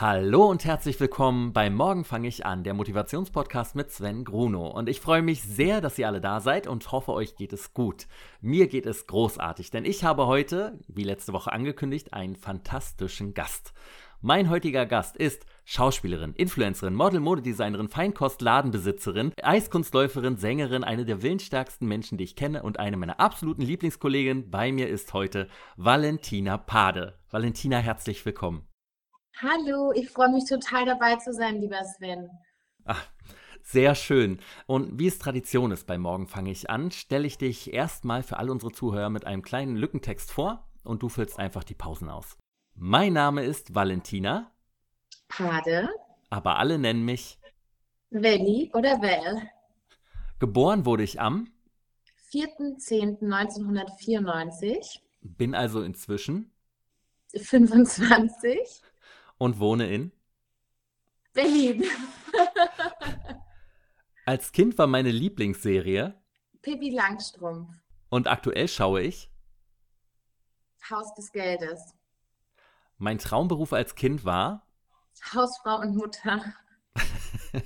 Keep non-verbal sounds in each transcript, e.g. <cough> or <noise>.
Hallo und herzlich willkommen bei Morgen fange ich an, der Motivationspodcast mit Sven Gruno. Und ich freue mich sehr, dass ihr alle da seid und hoffe, euch geht es gut. Mir geht es großartig, denn ich habe heute, wie letzte Woche angekündigt, einen fantastischen Gast. Mein heutiger Gast ist Schauspielerin, Influencerin, Model, Modedesignerin, Feinkostladenbesitzerin, Eiskunstläuferin, Sängerin, eine der willensstärksten Menschen, die ich kenne und eine meiner absoluten Lieblingskolleginnen. Bei mir ist heute Valentina Pade. Valentina, herzlich willkommen. Hallo, ich freue mich total dabei zu sein, lieber Sven. Ach, sehr schön. Und wie es Tradition ist bei Morgen fange ich an, stelle ich dich erstmal für alle unsere Zuhörer mit einem kleinen Lückentext vor und du füllst einfach die Pausen aus. Mein Name ist Valentina. Pade. Aber alle nennen mich Welli oder Vel. Geboren wurde ich am 4.10.1994. Bin also inzwischen 25 und wohne in Berlin. <laughs> Als Kind war meine Lieblingsserie Pippi Langstrumpf. Und aktuell schaue ich Haus des Geldes. Mein Traumberuf als Kind war Hausfrau und Mutter. <laughs>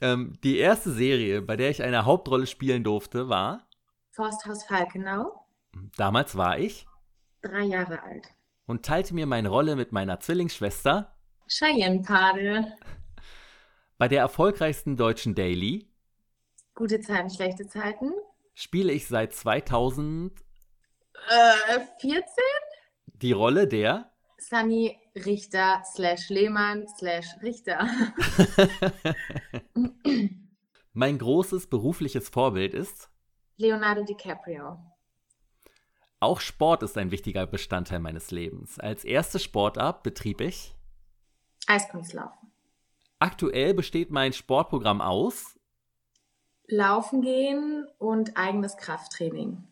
ähm, die erste Serie, bei der ich eine Hauptrolle spielen durfte, war Forsthaus Falkenau. Damals war ich drei Jahre alt und teilte mir meine Rolle mit meiner Zwillingsschwester Cheyenne Pade. Bei der erfolgreichsten deutschen Daily Gute Zeiten, schlechte Zeiten spiele ich seit 2014 äh, die Rolle der Sunny Richter slash Lehmann slash Richter. <laughs> mein großes berufliches Vorbild ist Leonardo DiCaprio. Auch Sport ist ein wichtiger Bestandteil meines Lebens. Als erste Sportart betrieb ich Eiskunstlaufen. Aktuell besteht mein Sportprogramm aus Laufen gehen und eigenes Krafttraining.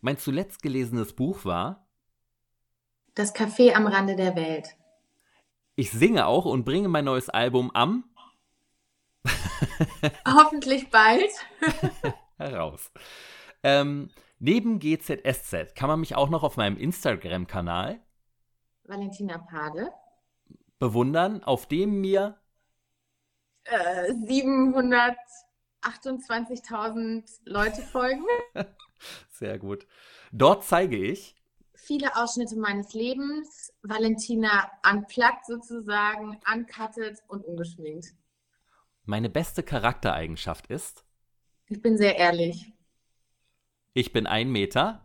Mein zuletzt gelesenes Buch war Das Café am Rande der Welt. Ich singe auch und bringe mein neues Album am Hoffentlich bald <laughs> heraus. Ähm, Neben GZSZ kann man mich auch noch auf meinem Instagram-Kanal Valentina Pade bewundern, auf dem mir äh, 728.000 Leute folgen. <laughs> Sehr gut. Dort zeige ich viele Ausschnitte meines Lebens. Valentina unplugged sozusagen, uncutted und ungeschminkt. Meine beste Charaktereigenschaft ist? Ich bin sehr ehrlich. Ich bin ein Meter.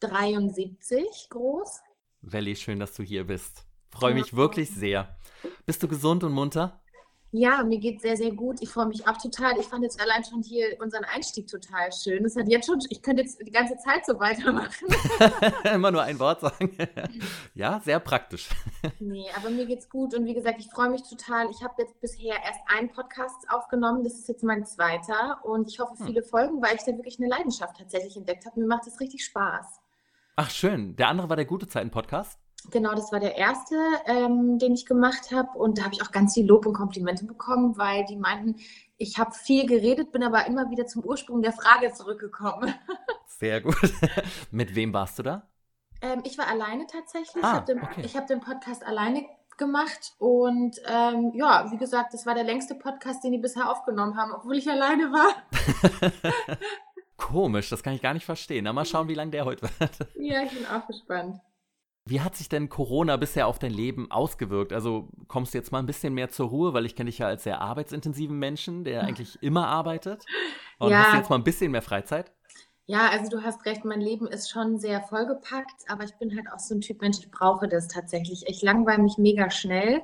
73 groß. Welli, schön, dass du hier bist. Freue mich wirklich sehr. Bist du gesund und munter? Ja, mir geht sehr, sehr gut. Ich freue mich auch total. Ich fand jetzt allein schon hier unseren Einstieg total schön. Das hat jetzt schon, ich könnte jetzt die ganze Zeit so weitermachen. <laughs> Immer nur ein Wort sagen. <laughs> ja, sehr praktisch. nee, aber mir geht's gut und wie gesagt, ich freue mich total. Ich habe jetzt bisher erst einen Podcast aufgenommen. Das ist jetzt mein zweiter und ich hoffe hm. viele hm. Folgen, weil ich da wirklich eine Leidenschaft tatsächlich entdeckt habe. Mir macht es richtig Spaß. Ach, schön. Der andere war der Gute Zeiten-Podcast? Genau, das war der erste, ähm, den ich gemacht habe. Und da habe ich auch ganz viel Lob und Komplimente bekommen, weil die meinten, ich habe viel geredet, bin aber immer wieder zum Ursprung der Frage zurückgekommen. <laughs> Sehr gut. <laughs> Mit wem warst du da? Ähm, ich war alleine tatsächlich. Ah, ich habe den, okay. hab den Podcast alleine gemacht. Und ähm, ja, wie gesagt, das war der längste Podcast, den die bisher aufgenommen haben, obwohl ich alleine war. <laughs> Komisch, das kann ich gar nicht verstehen. Na, mal schauen, wie lange der heute wird. Ja, ich bin auch gespannt. Wie hat sich denn Corona bisher auf dein Leben ausgewirkt? Also kommst du jetzt mal ein bisschen mehr zur Ruhe, weil ich kenne dich ja als sehr arbeitsintensiven Menschen, der eigentlich immer arbeitet. <laughs> Und ja. hast du jetzt mal ein bisschen mehr Freizeit? Ja, also du hast recht, mein Leben ist schon sehr vollgepackt, aber ich bin halt auch so ein Typ Mensch, ich brauche das tatsächlich. Ich langweile mich mega schnell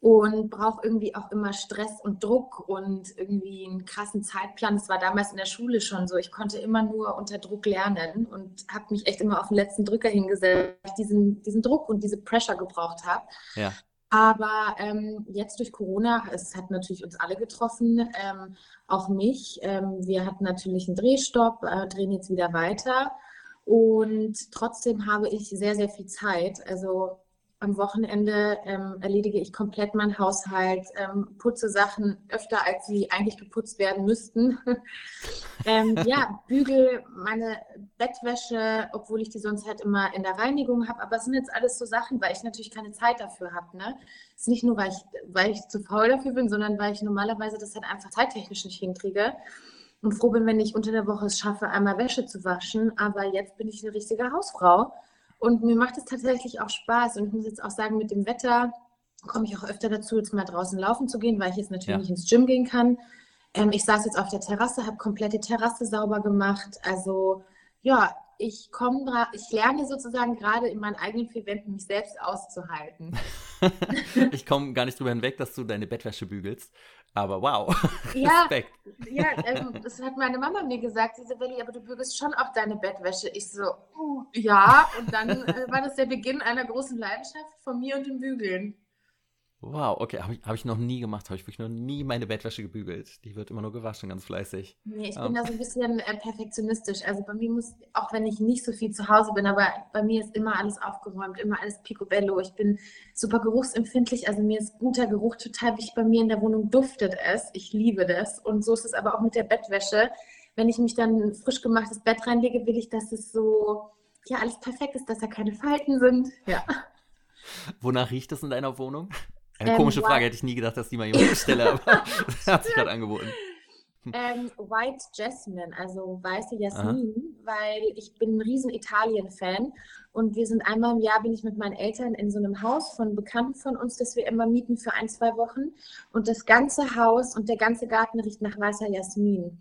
und brauche irgendwie auch immer Stress und Druck und irgendwie einen krassen Zeitplan. Das war damals in der Schule schon so. Ich konnte immer nur unter Druck lernen und habe mich echt immer auf den letzten Drücker hingesetzt, weil ich diesen, diesen Druck und diese Pressure gebraucht habe. Ja. Aber ähm, jetzt durch Corona, es hat natürlich uns alle getroffen, ähm, auch mich. Ähm, wir hatten natürlich einen Drehstopp, äh, drehen jetzt wieder weiter. Und trotzdem habe ich sehr, sehr viel Zeit. Also am Wochenende ähm, erledige ich komplett meinen Haushalt, ähm, putze Sachen öfter, als sie eigentlich geputzt werden müssten. <laughs> ähm, ja, bügel meine Bettwäsche, obwohl ich die sonst halt immer in der Reinigung habe. Aber es sind jetzt alles so Sachen, weil ich natürlich keine Zeit dafür habe. Ne? Es ist nicht nur, weil ich, weil ich zu faul dafür bin, sondern weil ich normalerweise das halt einfach zeittechnisch nicht hinkriege. Und froh bin, wenn ich unter der Woche es schaffe, einmal Wäsche zu waschen. Aber jetzt bin ich eine richtige Hausfrau und mir macht es tatsächlich auch Spaß. Und ich muss jetzt auch sagen, mit dem Wetter komme ich auch öfter dazu, jetzt mal draußen laufen zu gehen, weil ich jetzt natürlich ja. nicht ins Gym gehen kann. Ähm, ich saß jetzt auf der Terrasse, habe komplette Terrasse sauber gemacht. Also ja, ich komme, ich lerne sozusagen gerade in meinen eigenen vier Wänden mich selbst auszuhalten. <laughs> ich komme gar nicht drüber hinweg, dass du deine Bettwäsche bügelst. Aber wow. <laughs> Ja, Respekt. ja ähm, das hat meine Mama mir gesagt. Sie sagt, Welli, aber du bügelst schon auch deine Bettwäsche. Ich so, uh, ja. Und dann äh, war das der Beginn einer großen Leidenschaft von mir und dem Bügeln. Wow, okay, habe ich, hab ich noch nie gemacht, habe ich wirklich noch nie meine Bettwäsche gebügelt. Die wird immer nur gewaschen, ganz fleißig. Nee, ich um. bin da so ein bisschen äh, perfektionistisch. Also bei mir muss, auch wenn ich nicht so viel zu Hause bin, aber bei mir ist immer alles aufgeräumt, immer alles picobello. Ich bin super geruchsempfindlich, also mir ist guter Geruch total wichtig. Bei mir in der Wohnung duftet es. Ich liebe das. Und so ist es aber auch mit der Bettwäsche. Wenn ich mich dann frisch gemachtes Bett reinlege, will ich, dass es so, ja, alles perfekt ist, dass da keine Falten sind. Ja. Wonach riecht es in deiner Wohnung? Eine ähm, komische Frage, hätte ich nie gedacht, dass die mal jemand stelle, aber <laughs> das hat sich gerade angeboten. Ähm, White Jasmine, also weiße Jasmin, Aha. weil ich bin ein riesen Italien-Fan und wir sind einmal im Jahr, bin ich mit meinen Eltern in so einem Haus von Bekannten von uns, das wir immer mieten für ein, zwei Wochen und das ganze Haus und der ganze Garten riecht nach weißer Jasmin.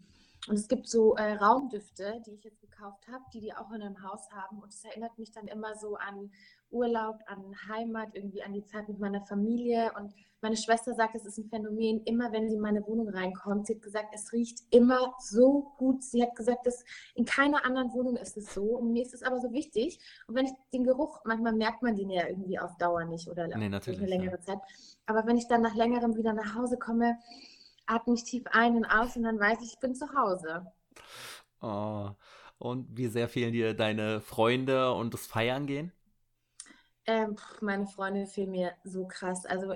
Und es gibt so äh, Raumdüfte, die ich jetzt gekauft habe, die die auch in einem Haus haben und es erinnert mich dann immer so an Urlaub, an Heimat, irgendwie an die Zeit mit meiner Familie. Und meine Schwester sagt, es ist ein Phänomen, immer wenn sie in meine Wohnung reinkommt, sie hat gesagt, es riecht immer so gut. Sie hat gesagt, dass in keiner anderen Wohnung ist es so. Und mir ist es aber so wichtig. Und wenn ich den Geruch, manchmal merkt man den ja irgendwie auf Dauer nicht oder nee, eine längere ja. Zeit. Aber wenn ich dann nach längerem wieder nach Hause komme, atme ich tief ein und aus und dann weiß ich, ich bin zu Hause. Oh. Und wie sehr fehlen dir deine Freunde und das Feiern gehen? Ähm, meine Freunde fehlen mir so krass. Also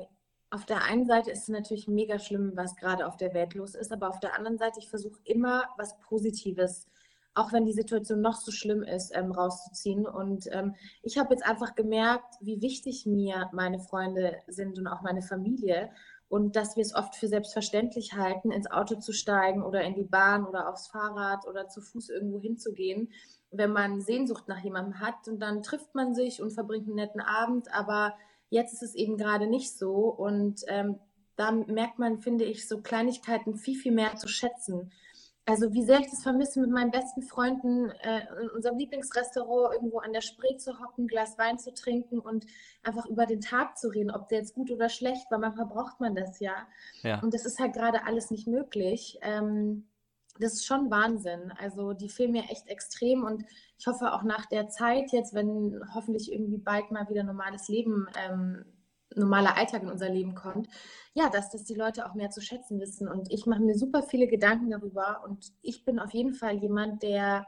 auf der einen Seite ist es natürlich mega schlimm, was gerade auf der Welt los ist, aber auf der anderen Seite, ich versuche immer was Positives, auch wenn die Situation noch so schlimm ist, ähm, rauszuziehen. Und ähm, ich habe jetzt einfach gemerkt, wie wichtig mir meine Freunde sind und auch meine Familie. Und dass wir es oft für selbstverständlich halten, ins Auto zu steigen oder in die Bahn oder aufs Fahrrad oder zu Fuß irgendwo hinzugehen wenn man Sehnsucht nach jemandem hat. Und dann trifft man sich und verbringt einen netten Abend, aber jetzt ist es eben gerade nicht so. Und ähm, da merkt man, finde ich, so Kleinigkeiten viel, viel mehr zu schätzen. Also wie sehr ich das vermisse, mit meinen besten Freunden äh, in unserem Lieblingsrestaurant irgendwo an der Spree zu hocken, Glas Wein zu trinken und einfach über den Tag zu reden, ob der jetzt gut oder schlecht war. Manchmal braucht man das ja. ja. Und das ist halt gerade alles nicht möglich. Ähm, das ist schon Wahnsinn. Also die fehlen mir echt extrem und ich hoffe auch nach der Zeit jetzt, wenn hoffentlich irgendwie bald mal wieder normales Leben, ähm, normaler Alltag in unser Leben kommt, ja, dass das die Leute auch mehr zu schätzen wissen. Und ich mache mir super viele Gedanken darüber und ich bin auf jeden Fall jemand, der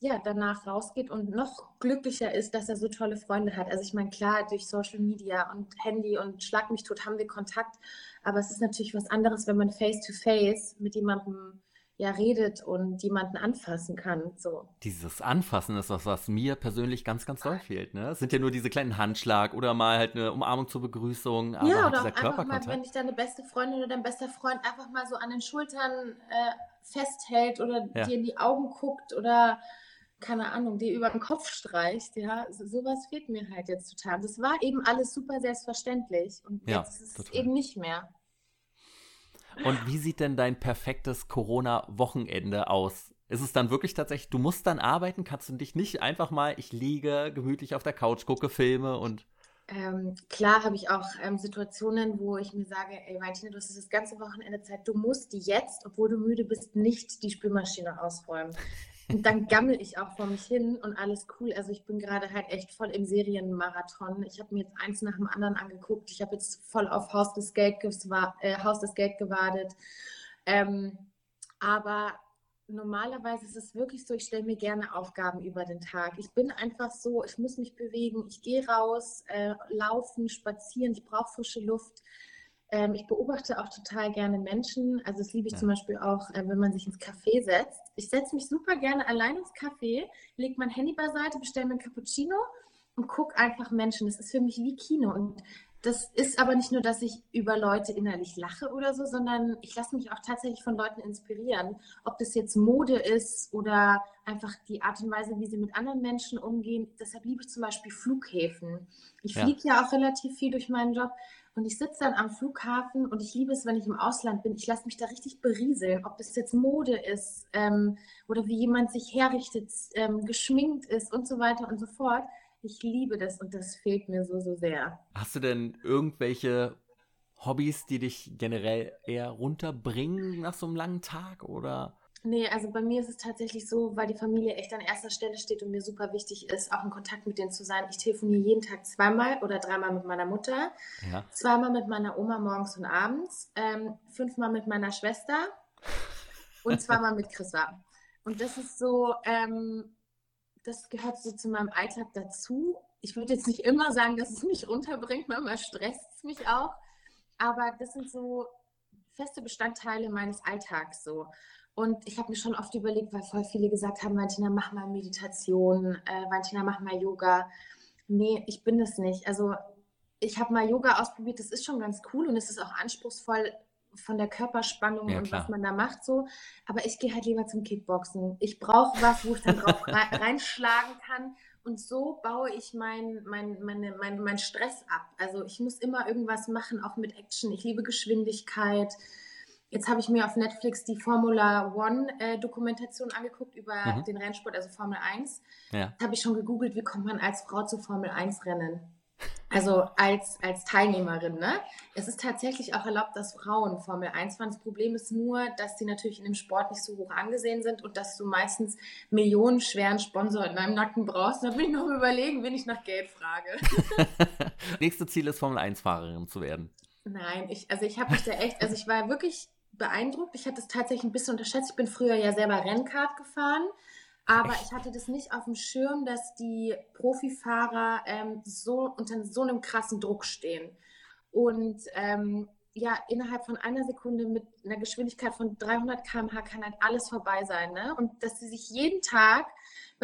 ja, danach rausgeht und noch glücklicher ist, dass er so tolle Freunde hat. Also ich meine, klar, durch Social Media und Handy und Schlag mich tot haben wir Kontakt, aber es ist natürlich was anderes, wenn man face-to-face -face mit jemandem ja redet und jemanden anfassen kann. So. Dieses Anfassen ist was, was mir persönlich ganz, ganz doll fehlt. Ne? Es sind ja nur diese kleinen Handschlag oder mal halt eine Umarmung zur Begrüßung. Aber ja, oder auch einfach mal, wenn dich deine beste Freundin oder dein bester Freund einfach mal so an den Schultern äh, festhält oder ja. dir in die Augen guckt oder keine Ahnung, dir über den Kopf streicht, ja, so, sowas fehlt mir halt jetzt total. Das war eben alles super selbstverständlich und ja, jetzt ist es eben nicht mehr. Und wie sieht denn dein perfektes Corona-Wochenende aus? Ist es dann wirklich tatsächlich, du musst dann arbeiten? Kannst du dich nicht einfach mal, ich liege gemütlich auf der Couch, gucke Filme und. Ähm, klar habe ich auch ähm, Situationen, wo ich mir sage, ey Martina, du hast das ganze Wochenende Zeit, du musst jetzt, obwohl du müde bist, nicht die Spülmaschine ausräumen. Und dann gammel ich auch vor mich hin und alles cool. Also ich bin gerade halt echt voll im Serienmarathon. Ich habe mir jetzt eins nach dem anderen angeguckt. Ich habe jetzt voll auf Haus des, Geld äh, Geld gewartet. Ähm, aber normalerweise ist es wirklich so, ich stelle mir gerne Aufgaben über den Tag. Ich bin einfach so, ich muss mich bewegen, ich gehe raus, äh, laufen, spazieren, ich brauche frische Luft. Ähm, ich beobachte auch total gerne Menschen. Also das liebe ich ja. zum Beispiel auch, äh, wenn man sich ins Café setzt. Ich setze mich super gerne allein ins Café, lege mein Handy beiseite, bestelle mir ein Cappuccino und gucke einfach Menschen. Das ist für mich wie Kino. Und das ist aber nicht nur, dass ich über Leute innerlich lache oder so, sondern ich lasse mich auch tatsächlich von Leuten inspirieren. Ob das jetzt Mode ist oder einfach die Art und Weise, wie sie mit anderen Menschen umgehen. Deshalb liebe ich zum Beispiel Flughäfen. Ich ja. fliege ja auch relativ viel durch meinen Job. Und ich sitze dann am Flughafen und ich liebe es, wenn ich im Ausland bin. Ich lasse mich da richtig berieseln, ob das jetzt Mode ist ähm, oder wie jemand sich herrichtet, ähm, geschminkt ist und so weiter und so fort. Ich liebe das und das fehlt mir so, so sehr. Hast du denn irgendwelche Hobbys, die dich generell eher runterbringen nach so einem langen Tag oder? Nee, also bei mir ist es tatsächlich so, weil die Familie echt an erster Stelle steht und mir super wichtig ist, auch in Kontakt mit denen zu sein. Ich telefoniere jeden Tag zweimal oder dreimal mit meiner Mutter, ja. zweimal mit meiner Oma morgens und abends, ähm, fünfmal mit meiner Schwester und zweimal mit Chrissa. Und das ist so, ähm, das gehört so zu meinem Alltag dazu. Ich würde jetzt nicht immer sagen, dass es mich runterbringt, manchmal stresst es mich auch, aber das sind so feste Bestandteile meines Alltags so. Und ich habe mir schon oft überlegt, weil voll viele gesagt haben, Valentina, mach mal Meditation, äh, Valentina, mach mal Yoga. Nee, ich bin das nicht. Also ich habe mal Yoga ausprobiert, das ist schon ganz cool und es ist auch anspruchsvoll von der Körperspannung ja, und was man da macht so. Aber ich gehe halt lieber zum Kickboxen. Ich brauche was, wo ich dann drauf <laughs> reinschlagen kann. Und so baue ich meinen mein, meine, mein, mein Stress ab. Also ich muss immer irgendwas machen, auch mit Action. Ich liebe Geschwindigkeit. Jetzt habe ich mir auf Netflix die Formula One äh, angeguckt über mhm. den Rennsport, also Formel 1. Ja. Habe ich schon gegoogelt, wie kommt man als Frau zu Formel 1 Rennen? Also als, als Teilnehmerin. Ne? Es ist tatsächlich auch erlaubt, dass Frauen Formel 1 fahren. Das Problem ist nur, dass sie natürlich in dem Sport nicht so hoch angesehen sind und dass du meistens millionenschweren Sponsor in deinem Nacken brauchst. Da bin ich noch überlegen, wen ich nach Geld frage. <laughs> Nächste Ziel ist, Formel 1-Fahrerin zu werden. Nein, ich, also ich habe mich da echt, also ich war wirklich beeindruckt. Ich hatte es tatsächlich ein bisschen unterschätzt. Ich bin früher ja selber Rennkart gefahren. Aber Echt? ich hatte das nicht auf dem Schirm, dass die Profifahrer ähm, so unter so einem krassen Druck stehen. Und ähm, ja, innerhalb von einer Sekunde mit einer Geschwindigkeit von 300 km/h kann halt alles vorbei sein. Ne? Und dass sie sich jeden Tag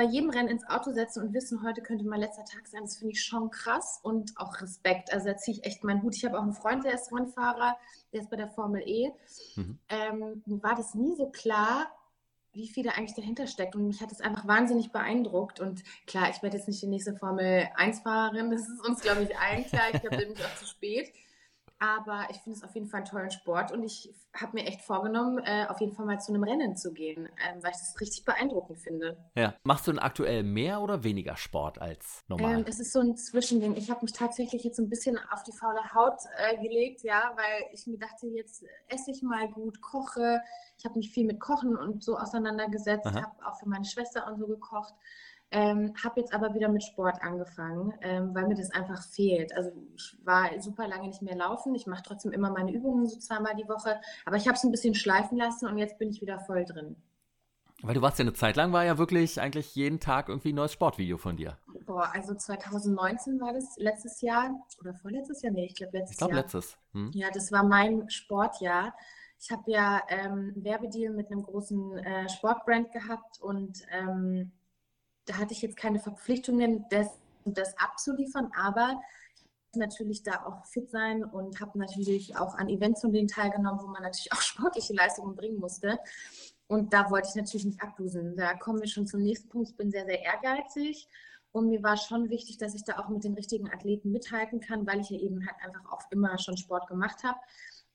bei jedem Rennen ins Auto setzen und wissen, heute könnte mein letzter Tag sein, das finde ich schon krass und auch Respekt. Also da ziehe ich echt meinen Hut. Ich habe auch einen Freund, der ist Rennfahrer, der ist bei der Formel E. Mhm. Ähm, mir war das nie so klar, wie viel da eigentlich dahinter steckt. Und mich hat das einfach wahnsinnig beeindruckt. Und klar, ich werde jetzt nicht die nächste Formel 1-Fahrerin. Das ist uns, glaube ich, allen klar. Ich glaube, da bin ich auch zu spät. Aber ich finde es auf jeden Fall einen tollen Sport und ich habe mir echt vorgenommen, äh, auf jeden Fall mal zu einem Rennen zu gehen, ähm, weil ich das richtig beeindruckend finde. Ja. Machst du denn aktuell mehr oder weniger Sport als normal? Ähm, es ist so ein Zwischending. Ich habe mich tatsächlich jetzt ein bisschen auf die faule Haut äh, gelegt, ja, weil ich mir dachte, jetzt esse ich mal gut, koche. Ich habe mich viel mit Kochen und so auseinandergesetzt, habe auch für meine Schwester und so gekocht. Ähm, habe jetzt aber wieder mit Sport angefangen, ähm, weil mir das einfach fehlt. Also ich war super lange nicht mehr laufen. Ich mache trotzdem immer meine Übungen so zweimal die Woche. Aber ich habe es ein bisschen schleifen lassen und jetzt bin ich wieder voll drin. Weil du warst ja eine Zeit lang, war ja wirklich eigentlich jeden Tag irgendwie ein neues Sportvideo von dir. Boah, also 2019 war das letztes Jahr oder vorletztes Jahr? Nee, ich glaube letztes ich glaub, Jahr. letztes. Hm. Ja, das war mein Sportjahr. Ich habe ja ähm, einen Werbedeal mit einem großen äh, Sportbrand gehabt und ähm, da hatte ich jetzt keine Verpflichtungen, das, das abzuliefern, aber natürlich da auch fit sein und habe natürlich auch an Events von denen teilgenommen, wo man natürlich <laughs> auch sportliche Leistungen bringen musste. Und da wollte ich natürlich nicht ablosen. Da kommen wir schon zum nächsten Punkt. Ich bin sehr, sehr ehrgeizig. Und mir war schon wichtig, dass ich da auch mit den richtigen Athleten mithalten kann, weil ich ja eben halt einfach auch immer schon Sport gemacht habe.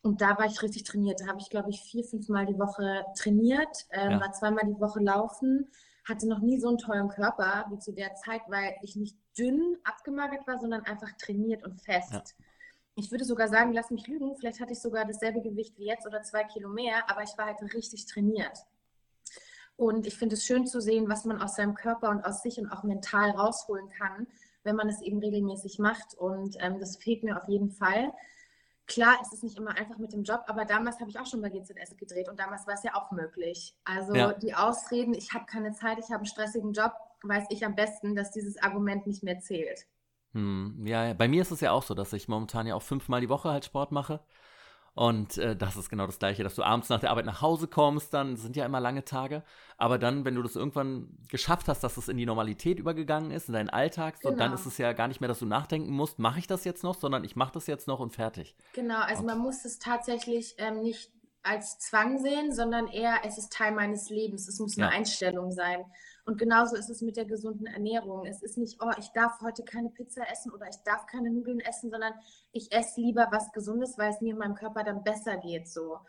Und da war ich richtig trainiert. Da habe ich, glaube ich, vier, fünf Mal die Woche trainiert, äh, ja. war zweimal die Woche laufen hatte noch nie so einen tollen Körper wie zu der Zeit, weil ich nicht dünn abgemagert war, sondern einfach trainiert und fest. Ja. Ich würde sogar sagen, lass mich lügen, vielleicht hatte ich sogar dasselbe Gewicht wie jetzt oder zwei Kilo mehr, aber ich war halt richtig trainiert. Und ich finde es schön zu sehen, was man aus seinem Körper und aus sich und auch mental rausholen kann, wenn man es eben regelmäßig macht. Und ähm, das fehlt mir auf jeden Fall. Klar, es ist nicht immer einfach mit dem Job, aber damals habe ich auch schon bei GZS gedreht und damals war es ja auch möglich. Also ja. die Ausreden, ich habe keine Zeit, ich habe einen stressigen Job, weiß ich am besten, dass dieses Argument nicht mehr zählt. Hm, ja, bei mir ist es ja auch so, dass ich momentan ja auch fünfmal die Woche halt Sport mache. Und äh, das ist genau das Gleiche, dass du abends nach der Arbeit nach Hause kommst, dann sind ja immer lange Tage. Aber dann, wenn du das irgendwann geschafft hast, dass es in die Normalität übergegangen ist, in deinen Alltag, genau. so, dann genau. ist es ja gar nicht mehr, dass du nachdenken musst, mache ich das jetzt noch, sondern ich mache das jetzt noch und fertig. Genau, also und man muss es tatsächlich ähm, nicht als Zwang sehen, sondern eher, es ist Teil meines Lebens. Es muss eine ja. Einstellung sein. Und genauso ist es mit der gesunden Ernährung. Es ist nicht, oh, ich darf heute keine Pizza essen oder ich darf keine Nudeln essen, sondern ich esse lieber was Gesundes, weil es mir in meinem Körper dann besser geht. So.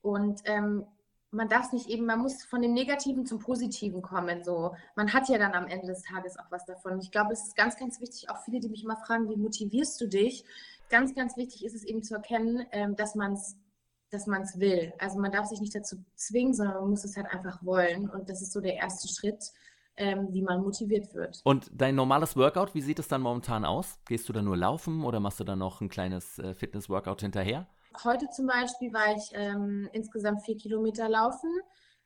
Und ähm, man darf es nicht eben, man muss von dem Negativen zum Positiven kommen. So, man hat ja dann am Ende des Tages auch was davon. Ich glaube, es ist ganz, ganz wichtig, auch viele, die mich immer fragen, wie motivierst du dich? Ganz, ganz wichtig ist es eben zu erkennen, ähm, dass man es dass man es will. Also man darf sich nicht dazu zwingen, sondern man muss es halt einfach wollen. Und das ist so der erste Schritt, ähm, wie man motiviert wird. Und dein normales Workout, wie sieht es dann momentan aus? Gehst du da nur laufen oder machst du dann noch ein kleines äh, Fitness-Workout hinterher? Heute zum Beispiel war ich ähm, insgesamt vier Kilometer laufen.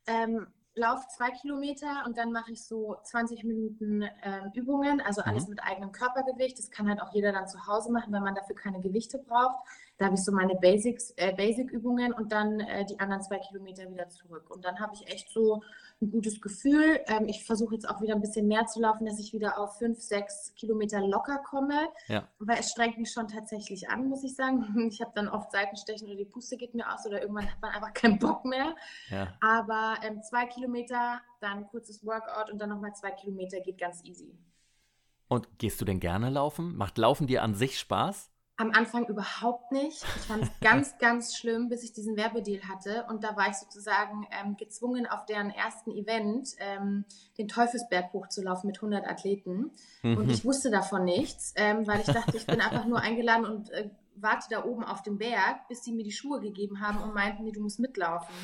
Ähm, laufe zwei Kilometer und dann mache ich so 20 Minuten äh, Übungen, also alles mhm. mit eigenem Körpergewicht. Das kann halt auch jeder dann zu Hause machen, wenn man dafür keine Gewichte braucht. Da habe ich so meine Basics, äh, Basic-Übungen und dann äh, die anderen zwei Kilometer wieder zurück. Und dann habe ich echt so ein gutes Gefühl. Ähm, ich versuche jetzt auch wieder ein bisschen mehr zu laufen, dass ich wieder auf fünf, sechs Kilometer locker komme. Ja. Weil es strengt mich schon tatsächlich an, muss ich sagen. <laughs> Ich habe dann oft Seitenstechen oder die Puste geht mir aus oder irgendwann hat man einfach keinen Bock mehr. Ja. Aber ähm, zwei Kilometer, dann kurzes Workout und dann nochmal zwei Kilometer geht ganz easy. Und gehst du denn gerne laufen? Macht Laufen dir an sich Spaß? Am Anfang überhaupt nicht. Ich fand es <laughs> ganz, ganz schlimm, bis ich diesen Werbedeal hatte. Und da war ich sozusagen ähm, gezwungen, auf deren ersten Event ähm, den Teufelsberg hochzulaufen mit 100 Athleten. Mhm. Und ich wusste davon nichts, ähm, weil ich dachte, ich bin einfach nur eingeladen und äh, warte da oben auf dem Berg, bis sie mir die Schuhe gegeben haben und meinten, nee, du musst mitlaufen.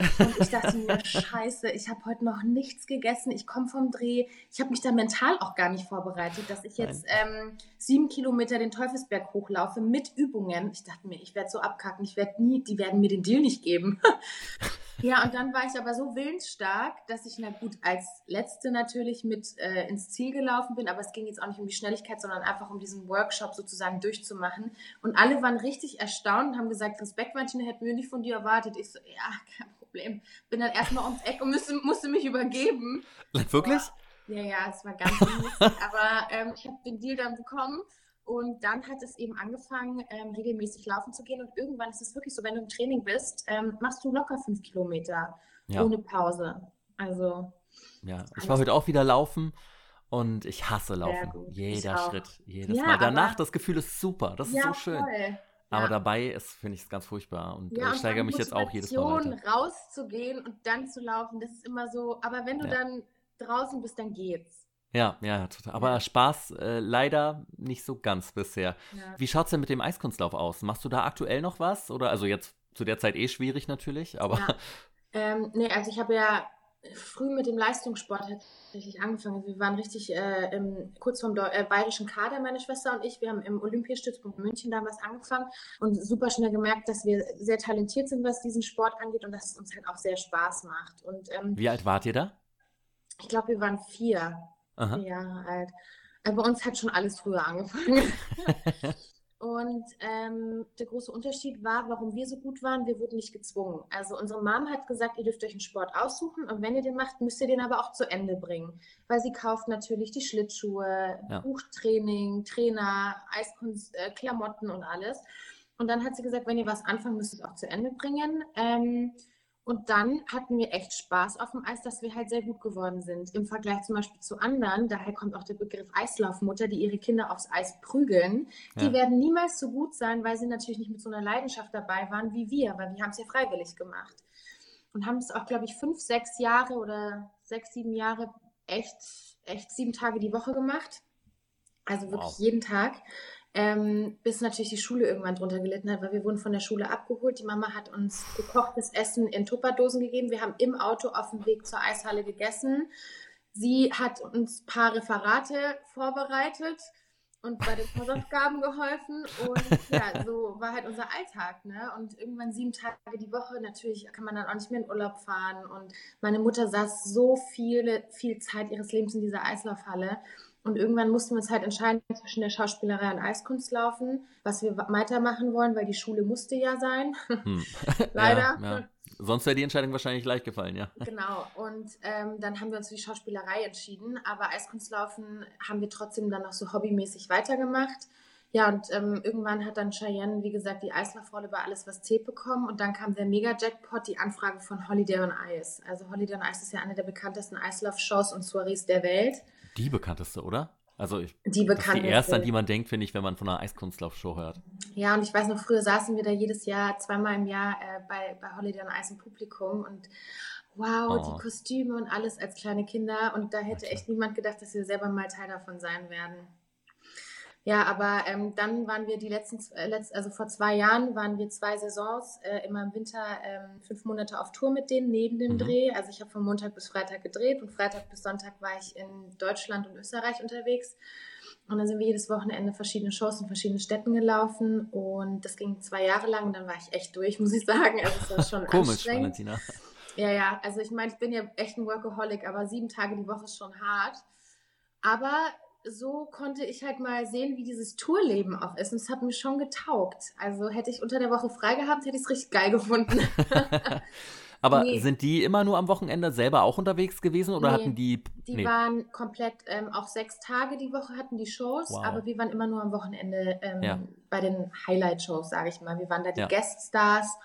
Und ich dachte mir, scheiße, ich habe heute noch nichts gegessen, ich komme vom Dreh. Ich habe mich da mental auch gar nicht vorbereitet, dass ich jetzt ähm, sieben Kilometer den Teufelsberg hochlaufe mit Übungen. Ich dachte mir, ich werde so abkacken, ich werde nie, die werden mir den Deal nicht geben. <laughs> ja, und dann war ich aber so willensstark, dass ich, na gut, als Letzte natürlich mit äh, ins Ziel gelaufen bin, aber es ging jetzt auch nicht um die Schnelligkeit, sondern einfach um diesen Workshop sozusagen durchzumachen. Und alle waren richtig erstaunt und haben gesagt, Respekt, Martina, hätten wir nicht von dir erwartet. Ich so, ja, kein Problem. Bin dann erstmal ums Eck und musste, musste mich übergeben. Wirklich? Ja, ja, es war ganz lustig. aber ähm, ich habe den Deal dann bekommen. Und dann hat es eben angefangen, ähm, regelmäßig laufen zu gehen. Und irgendwann ist es wirklich so, wenn du im Training bist, ähm, machst du locker fünf Kilometer ja. ohne Pause. Also. Ja, ich war heute auch wieder laufen und ich hasse Laufen. Jeder Schritt, jedes ja, Mal. Danach das Gefühl ist super. Das ist so schön. Voll. Aber ja. dabei ist, finde ich es ganz furchtbar. Und ja, ich steigere mich jetzt auch jedes Mal weiter. rauszugehen und dann zu laufen, das ist immer so. Aber wenn du ja. dann draußen bist, dann geht's. Ja, ja, total. Aber. Spaß äh, leider nicht so ganz bisher. Wie schaut es denn mit dem Eiskunstlauf aus? Machst du da aktuell noch was? Oder also jetzt zu der Zeit eh schwierig natürlich, aber. Ähm, nee, also ich habe ja früh mit dem Leistungssport tatsächlich angefangen. Wir waren richtig äh, im, kurz vorm äh, bayerischen Kader, meine Schwester und ich. Wir haben im Olympiastützpunkt München damals angefangen und super schnell gemerkt, dass wir sehr talentiert sind, was diesen Sport angeht und dass es uns halt auch sehr Spaß macht. Und, ähm, Wie alt wart ihr da? Ich glaube, wir waren vier, Aha. vier Jahre alt. Also bei uns hat schon alles früher angefangen. <laughs> Und ähm, der große Unterschied war, warum wir so gut waren, wir wurden nicht gezwungen. Also unsere Mom hat gesagt, ihr dürft euch einen Sport aussuchen und wenn ihr den macht, müsst ihr den aber auch zu Ende bringen. Weil sie kauft natürlich die Schlittschuhe, ja. Buchtraining, Trainer, Eiskunst, äh, Klamotten und alles. Und dann hat sie gesagt, wenn ihr was anfangen, müsst ihr es auch zu Ende bringen. Ähm, und dann hatten wir echt Spaß auf dem Eis, dass wir halt sehr gut geworden sind. Im Vergleich zum Beispiel zu anderen, daher kommt auch der Begriff Eislaufmutter, die ihre Kinder aufs Eis prügeln. Ja. Die werden niemals so gut sein, weil sie natürlich nicht mit so einer Leidenschaft dabei waren wie wir, weil wir haben es ja freiwillig gemacht. Und haben es auch, glaube ich, fünf, sechs Jahre oder sechs, sieben Jahre echt, echt sieben Tage die Woche gemacht. Also wirklich wow. jeden Tag ähm, bis natürlich die Schule irgendwann drunter gelitten hat, weil wir wurden von der Schule abgeholt. Die Mama hat uns gekochtes Essen in Tupperdosen gegeben. Wir haben im Auto auf dem Weg zur Eishalle gegessen. Sie hat uns ein paar Referate vorbereitet und bei den Hausaufgaben geholfen. Und ja, so war halt unser Alltag. Ne? Und irgendwann sieben Tage die Woche, natürlich kann man dann auch nicht mehr in Urlaub fahren. Und meine Mutter saß so viele, viel Zeit ihres Lebens in dieser Eislaufhalle. Und irgendwann mussten wir uns halt entscheiden zwischen der Schauspielerei und Eiskunstlaufen, was wir weitermachen wollen, weil die Schule musste ja sein. Hm. <laughs> <laughs> Leider. Ja, ja. Sonst wäre die Entscheidung wahrscheinlich leicht gefallen, ja. <laughs> Genau. Und ähm, dann haben wir uns für die Schauspielerei entschieden. Aber Eiskunstlaufen haben wir trotzdem dann noch so hobbymäßig weitergemacht. Ja, und ähm, irgendwann hat dann Cheyenne, wie gesagt, die Eislaufrolle bei Alles, was zählt bekommen. Und dann kam der Mega-Jackpot, die Anfrage von Holiday on Ice. Also Holiday on Ice ist ja eine der bekanntesten Eislauf-Shows und Soirees der Welt. Die bekannteste, oder? Also ich, die bekannteste. Die erste, an die man denkt, finde ich, wenn man von einer Eiskunstlaufshow hört. Ja, und ich weiß noch, früher saßen wir da jedes Jahr, zweimal im Jahr äh, bei, bei Holiday on Ice im Publikum und wow, oh. die Kostüme und alles als kleine Kinder. Und da hätte echt niemand gedacht, dass wir selber mal Teil davon sein werden. Ja, aber ähm, dann waren wir die letzten, äh, letzt, also vor zwei Jahren waren wir zwei Saisons äh, immer im Winter ähm, fünf Monate auf Tour mit denen neben dem mhm. Dreh. Also ich habe von Montag bis Freitag gedreht und Freitag bis Sonntag war ich in Deutschland und Österreich unterwegs. Und dann sind wir jedes Wochenende verschiedene Shows in verschiedenen Städten gelaufen und das ging zwei Jahre lang und dann war ich echt durch, <laughs> muss ich sagen. Also es war schon <laughs> Komisch, Valentina. Ja, ja, also ich meine, ich bin ja echt ein Workaholic, aber sieben Tage die Woche ist schon hart. Aber so konnte ich halt mal sehen, wie dieses Tourleben auch ist. Und es hat mir schon getaugt. Also hätte ich unter der Woche frei gehabt, hätte ich es richtig geil gefunden. <laughs> Aber nee. sind die immer nur am Wochenende selber auch unterwegs gewesen oder nee, hatten die. Die nee. waren komplett, ähm, auch sechs Tage die Woche hatten die Shows, wow. aber wir waren immer nur am Wochenende ähm, ja. bei den Highlight-Shows, sage ich mal. Wir waren da die ja. Guest-Stars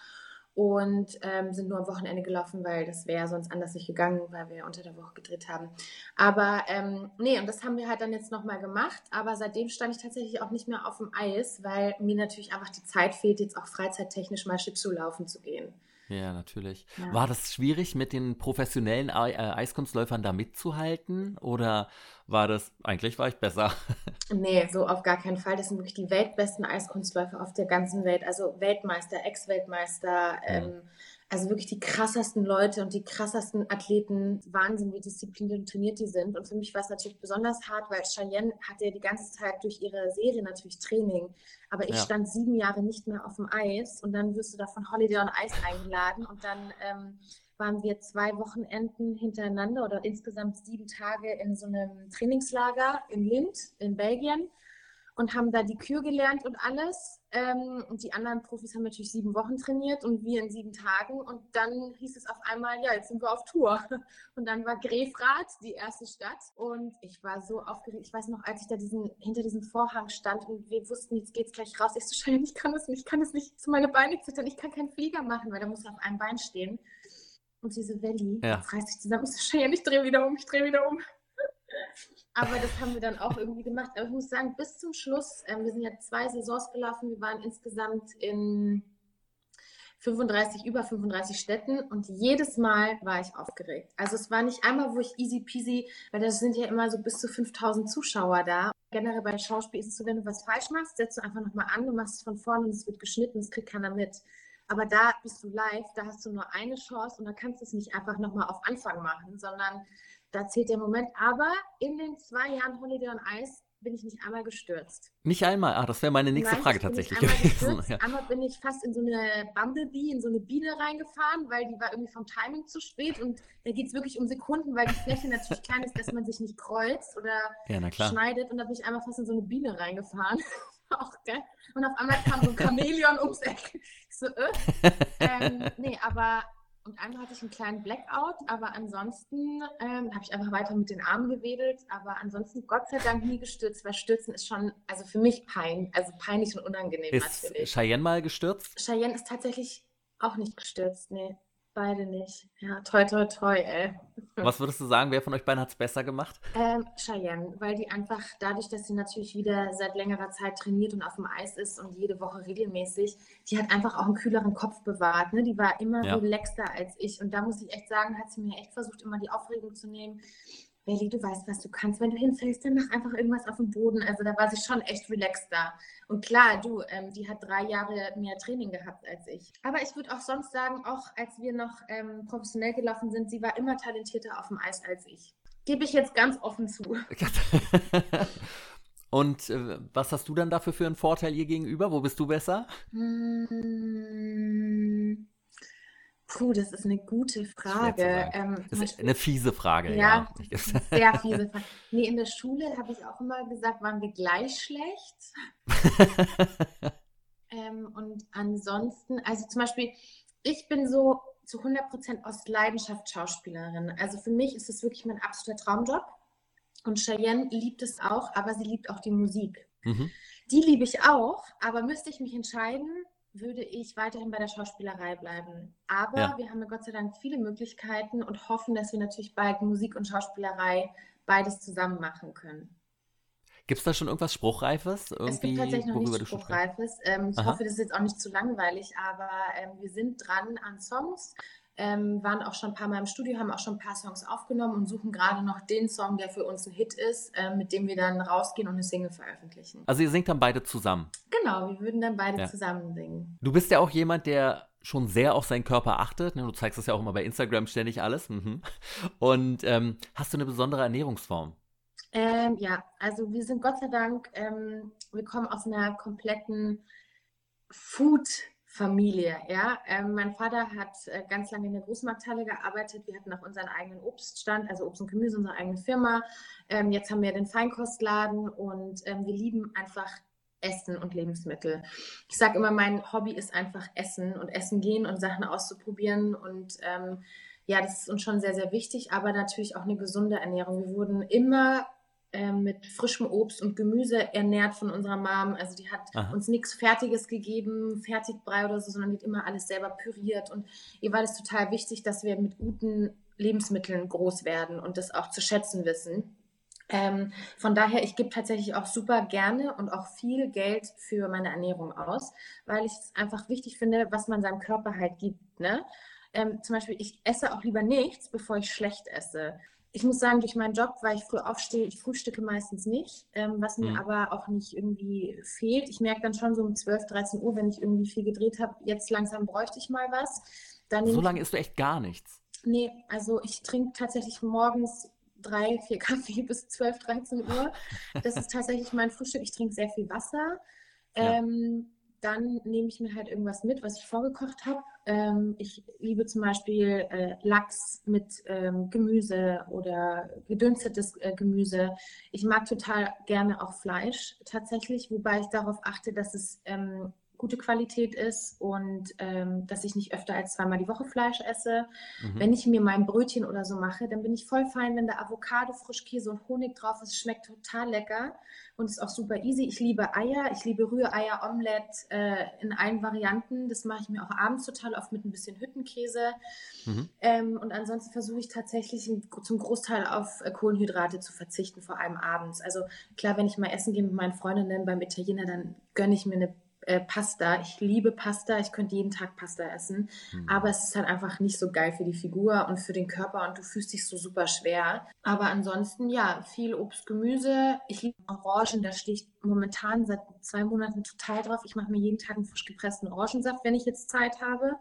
und ähm, sind nur am Wochenende gelaufen, weil das wäre sonst anders nicht gegangen, weil wir unter der Woche gedreht haben. Aber ähm, nee, und das haben wir halt dann jetzt nochmal gemacht. Aber seitdem stand ich tatsächlich auch nicht mehr auf dem Eis, weil mir natürlich einfach die Zeit fehlt, jetzt auch freizeittechnisch mal Schlittschuh laufen zu gehen. Ja, natürlich. Ja. War das schwierig, mit den professionellen äh, Eiskunstläufern da mitzuhalten? Oder war das, eigentlich war ich besser? <laughs> Nee, so auf gar keinen Fall. Das sind wirklich die weltbesten Eiskunstläufer auf der ganzen Welt. Also Weltmeister, Ex-Weltmeister, mhm. ähm, also wirklich die krassesten Leute und die krassesten Athleten, Wahnsinn, wie diszipliniert und trainiert die sind. Und für mich war es natürlich besonders hart, weil Cheyenne hatte ja die ganze Zeit durch ihre Serie natürlich Training. Aber ich ja. stand sieben Jahre nicht mehr auf dem Eis und dann wirst du da von Holiday on Ice eingeladen und dann ähm, waren wir zwei Wochenenden hintereinander oder insgesamt sieben Tage in so einem Trainingslager in Lind in Belgien und haben da die Kür gelernt und alles. Ähm, und die anderen Profis haben natürlich sieben Wochen trainiert und wir in sieben Tagen. Und dann hieß es auf einmal, ja, jetzt sind wir auf Tour. <laughs> Und dann war Grefrath die erste Stadt. Und ich war so aufgeregt. Ich weiß noch, als ich da diesen, hinter diesem Vorhang stand und wir wussten, jetzt geht's gleich raus. Ich so, Schein, ich kann das nicht, ich kann das nicht zu meine Beine zittern. Ich kann keinen Flieger machen, weil da muss auf einem Bein stehen. Und diese Valley ja. reißt sich zusammen. Ich so, Schein, ich drehe wieder um, ich drehe wieder um. <laughs> Aber das haben wir dann auch irgendwie gemacht. Aber ich muss sagen, bis zum Schluss, ähm, wir sind ja zwei Saisons gelaufen, wir waren insgesamt in 35, über 35 Städten und jedes Mal war ich aufgeregt. Also es war nicht einmal, wo ich easy peasy, weil da sind ja immer so bis zu 5000 Zuschauer da. Generell bei Schauspiel ist es so, wenn du was falsch machst, setzt du einfach nochmal an, du machst es von vorne und es wird geschnitten, es kriegt keiner mit. Aber da bist du live, da hast du nur eine Chance und da kannst du es nicht einfach nochmal auf Anfang machen, sondern da zählt der Moment. Aber in den zwei Jahren Holiday on Ice bin ich nicht einmal gestürzt. Nicht einmal? Ah, das wäre meine nächste Nein, Frage tatsächlich gewesen. <laughs> Ja. Einmal bin ich fast in so eine Bumblebee, in so eine Biene reingefahren, weil die war irgendwie vom Timing zu spät und da geht es wirklich um Sekunden, weil die Fläche natürlich <laughs> klein ist, dass man sich nicht kreuzt oder ja, schneidet und da bin ich einmal fast in so eine Biene reingefahren. <laughs> Auch geil. Und auf einmal kam so ein Chamäleon ums Eck. Ich so, äh. ähm, nee, aber und einmal hatte ich einen kleinen Blackout, aber ansonsten ähm, habe ich einfach weiter mit den Armen gewedelt. Aber ansonsten Gott sei Dank nie gestürzt, weil Stürzen ist schon, also für mich pein, also peinlich und unangenehm ist natürlich. Cheyenne mal gestürzt? Cheyenne ist tatsächlich auch nicht gestürzt, nee. Beide nicht. Ja, toi, toi, toi, ey. <laughs> Was würdest du sagen, wer von euch beiden hat es besser gemacht? Ähm, Cheyenne, weil die einfach dadurch, dass sie natürlich wieder seit längerer Zeit trainiert und auf dem Eis ist und jede Woche regelmäßig, die hat einfach auch einen kühleren Kopf bewahrt. Ne? Die war immer ja. relaxter als ich. Und da muss ich echt sagen, hat sie mir echt versucht, immer die Aufregung zu nehmen. Belly, du weißt, was du kannst. Wenn du hinfällst, dann mach einfach irgendwas auf dem Boden. Also da war sie schon echt relaxed da. Und klar, du, ähm, die hat drei Jahre mehr Training gehabt als ich. Aber ich würde auch sonst sagen, auch als wir noch ähm, professionell gelaufen sind, sie war immer talentierter auf dem Eis als ich. Gebe ich jetzt ganz offen zu. <laughs> Und äh, was hast du dann dafür für einen Vorteil ihr gegenüber? Wo bist du besser? Hm, puh, das ist eine gute Frage. Ähm, das ist eine fiese Frage, ja. ja. Sehr fiese Frage. Nee, in der Schule habe ich auch immer gesagt, waren wir gleich schlecht. <laughs> ähm, und ansonsten, also zum Beispiel, ich bin so zu 100% aus Leidenschaft Schauspielerin. Also für mich ist es wirklich mein absoluter Traumjob. Und Cheyenne liebt es auch, aber sie liebt auch die Musik. Mhm. Die liebe ich auch, aber müsste ich mich entscheiden, würde ich weiterhin bei der Schauspielerei bleiben. Aber ja. wir haben ja Gott sei Dank viele Möglichkeiten und hoffen, dass wir natürlich bald Musik und Schauspielerei beides zusammen machen können. Gibt es da schon irgendwas Spruchreifes? Irgendwie, es gibt tatsächlich noch nichts Spruchreifes. Ähm, ich Aha. hoffe, das ist jetzt auch nicht zu langweilig, aber ähm, wir sind dran an Songs ähm, waren auch schon ein paar Mal im Studio, haben auch schon ein paar Songs aufgenommen und suchen gerade noch den Song, der für uns ein Hit ist, äh, mit dem wir dann rausgehen und eine Single veröffentlichen. Also ihr singt dann beide zusammen? Genau, wir würden dann beide ja. zusammen singen. Du bist ja auch jemand, der schon sehr auf seinen Körper achtet. Ne? Du zeigst das ja auch immer bei Instagram ständig alles. Mhm. Und ähm, hast du eine besondere Ernährungsform? Ähm, ja, also wir sind Gott sei Dank, ähm, wir kommen aus einer kompletten Food- Familie. Ja, ähm, mein Vater hat äh, ganz lange in der Großmarkthalle gearbeitet. Wir hatten auch unseren eigenen Obststand, also Obst und Gemüse, unsere eigene Firma. Ähm, jetzt haben wir den Feinkostladen und ähm, wir lieben einfach Essen und Lebensmittel. Ich sage immer, mein Hobby ist einfach Essen und Essen gehen und Sachen auszuprobieren und ähm, ja, das ist uns schon sehr, sehr wichtig, aber natürlich auch eine gesunde Ernährung. Wir wurden immer mit frischem Obst und Gemüse ernährt von unserer Mom. Also die hat Aha. uns nichts Fertiges gegeben, Fertigbrei oder so, sondern die hat immer alles selber püriert. Und ihr war das total wichtig, dass wir mit guten Lebensmitteln groß werden und das auch zu schätzen wissen. Ähm, von daher, ich gebe tatsächlich auch super gerne und auch viel Geld für meine Ernährung aus, weil ich es einfach wichtig finde, was man seinem Körper halt gibt. Ne? Ähm, zum Beispiel, ich esse auch lieber nichts, bevor ich schlecht esse ich muss sagen, durch meinen Job, weil ich früh aufstehe, ich frühstücke meistens nicht, ähm, was mir mhm. aber auch nicht irgendwie fehlt. Ich merke dann schon so um 12, 13 Uhr, wenn ich irgendwie viel gedreht habe, jetzt langsam bräuchte ich mal was. Dann so lange isst du echt gar nichts? Nee, also ich trinke tatsächlich morgens drei, vier Kaffee <laughs> bis 12, 13 Uhr. Das ist tatsächlich mein Frühstück. Ich trinke sehr viel Wasser. Ja. Ähm, dann nehme ich mir halt irgendwas mit, was ich vorgekocht habe. Ähm, ich liebe zum Beispiel äh, Lachs mit ähm, Gemüse oder gedünstetes äh, Gemüse. Ich mag total gerne auch Fleisch tatsächlich, wobei ich darauf achte, dass es ähm, gute Qualität ist und ähm, dass ich nicht öfter als zweimal die Woche Fleisch esse. Mhm. Wenn ich mir mein Brötchen oder so mache, dann bin ich voll fein, wenn da Avocado, Frischkäse und Honig drauf ist. Schmeckt total lecker und ist auch super easy. Ich liebe Eier, ich liebe Rühreier, Omelette äh, in allen Varianten. Das mache ich mir auch abends total oft mit ein bisschen Hüttenkäse. Mhm. Ähm, und ansonsten versuche ich tatsächlich zum Großteil auf äh, Kohlenhydrate zu verzichten, vor allem abends. Also klar, wenn ich mal essen gehe mit meinen Freundinnen beim Italiener, dann gönne ich mir eine äh, Pasta. Ich liebe Pasta. Ich könnte jeden Tag Pasta essen. Mhm. Aber es ist halt einfach nicht so geil für die Figur und für den Körper und du fühlst dich so super schwer. Aber ansonsten, ja, viel Obst, Gemüse. Ich liebe Orangen. Da stehe ich momentan seit zwei Monaten total drauf. Ich mache mir jeden Tag einen frisch gepressten Orangensaft, wenn ich jetzt Zeit habe.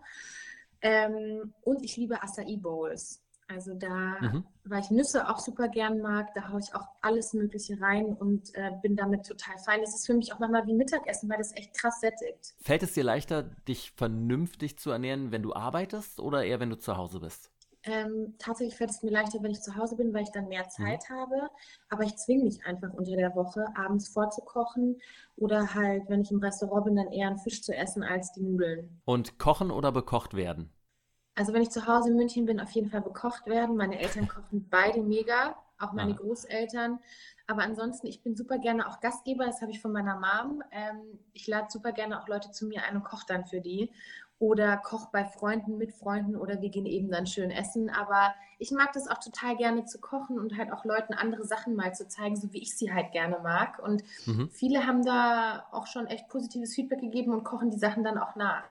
Ähm, und ich liebe Acai Bowls. Also da, mhm. weil ich Nüsse auch super gern mag, da haue ich auch alles Mögliche rein und äh, bin damit total fein. Das ist für mich auch manchmal wie Mittagessen, weil das echt krass sättigt. Fällt es dir leichter, dich vernünftig zu ernähren, wenn du arbeitest oder eher, wenn du zu Hause bist? Ähm, tatsächlich fällt es mir leichter, wenn ich zu Hause bin, weil ich dann mehr mhm. Zeit mhm. habe. Aber ich zwinge mich einfach unter der Woche, abends vorzukochen oder halt, wenn ich im Restaurant bin, dann eher einen Fisch zu essen als die Nudeln. Und kochen oder bekocht werden? Also wenn ich zu Hause in München bin, auf jeden Fall bekocht werden. Meine Eltern kochen beide mega, auch meine ah. Großeltern. Aber ansonsten, ich bin super gerne auch Gastgeber, das habe ich von meiner Mom. Ähm, ich lade super gerne auch Leute zu mir ein und koche dann für die. Oder koche bei Freunden, mit Freunden oder wir gehen eben dann schön essen. Aber ich mag das auch total gerne zu kochen und halt auch Leuten andere Sachen mal zu zeigen, so wie ich sie halt gerne mag. Und mhm. viele haben da auch schon echt positives Feedback gegeben und kochen die Sachen dann auch nach.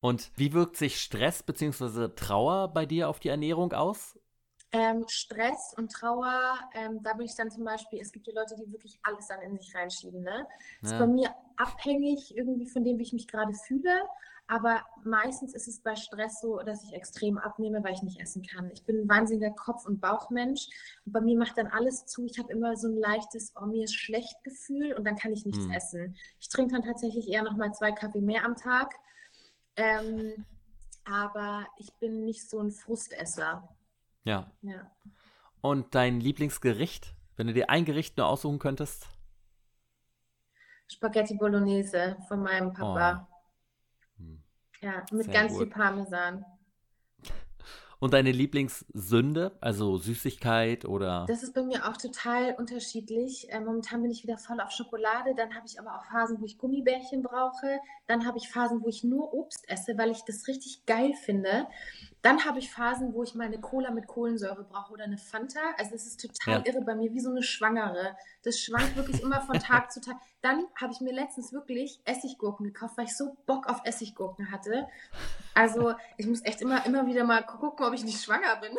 Und wie wirkt sich Stress bzw. Trauer bei dir auf die Ernährung aus? Ähm, Stress und Trauer, ähm, da bin ich dann zum Beispiel, es gibt ja Leute, die wirklich alles dann in sich reinschieben. Ne? Das ist bei mir abhängig irgendwie von dem, wie ich mich gerade fühle. Aber meistens ist es bei Stress so, dass ich extrem abnehme, weil ich nicht essen kann. Ich bin ein wahnsinniger Kopf- und Bauchmensch. Und bei mir macht dann alles zu. Ich habe immer so ein leichtes, oh, mir ist schlecht Gefühl und dann kann ich nichts hm. essen. Ich trinke dann tatsächlich eher noch mal zwei Kaffee mehr am Tag. Ähm, aber ich bin nicht so ein Frustesser. Ja. ja. Und dein Lieblingsgericht, wenn du dir ein Gericht nur aussuchen könntest? Spaghetti Bolognese von meinem Papa. Oh. Ja, mit Sehr ganz gut. viel Parmesan. Und deine Lieblingssünde, also Süßigkeit oder? Das ist bei mir auch total unterschiedlich. Äh, momentan bin ich wieder voll auf Schokolade. Dann habe ich aber auch Phasen, wo ich Gummibärchen brauche. Dann habe ich Phasen, wo ich nur Obst esse, weil ich das richtig geil finde. Dann habe ich Phasen, wo ich meine Cola mit Kohlensäure brauche oder eine Fanta. Also es ist total ja. irre bei mir, wie so eine Schwangere. Das schwankt wirklich immer von Tag zu Tag. Dann habe ich mir letztens wirklich Essiggurken gekauft, weil ich so Bock auf Essiggurken hatte. Also ich muss echt immer, immer wieder mal gucken, ob ich nicht schwanger bin. <laughs>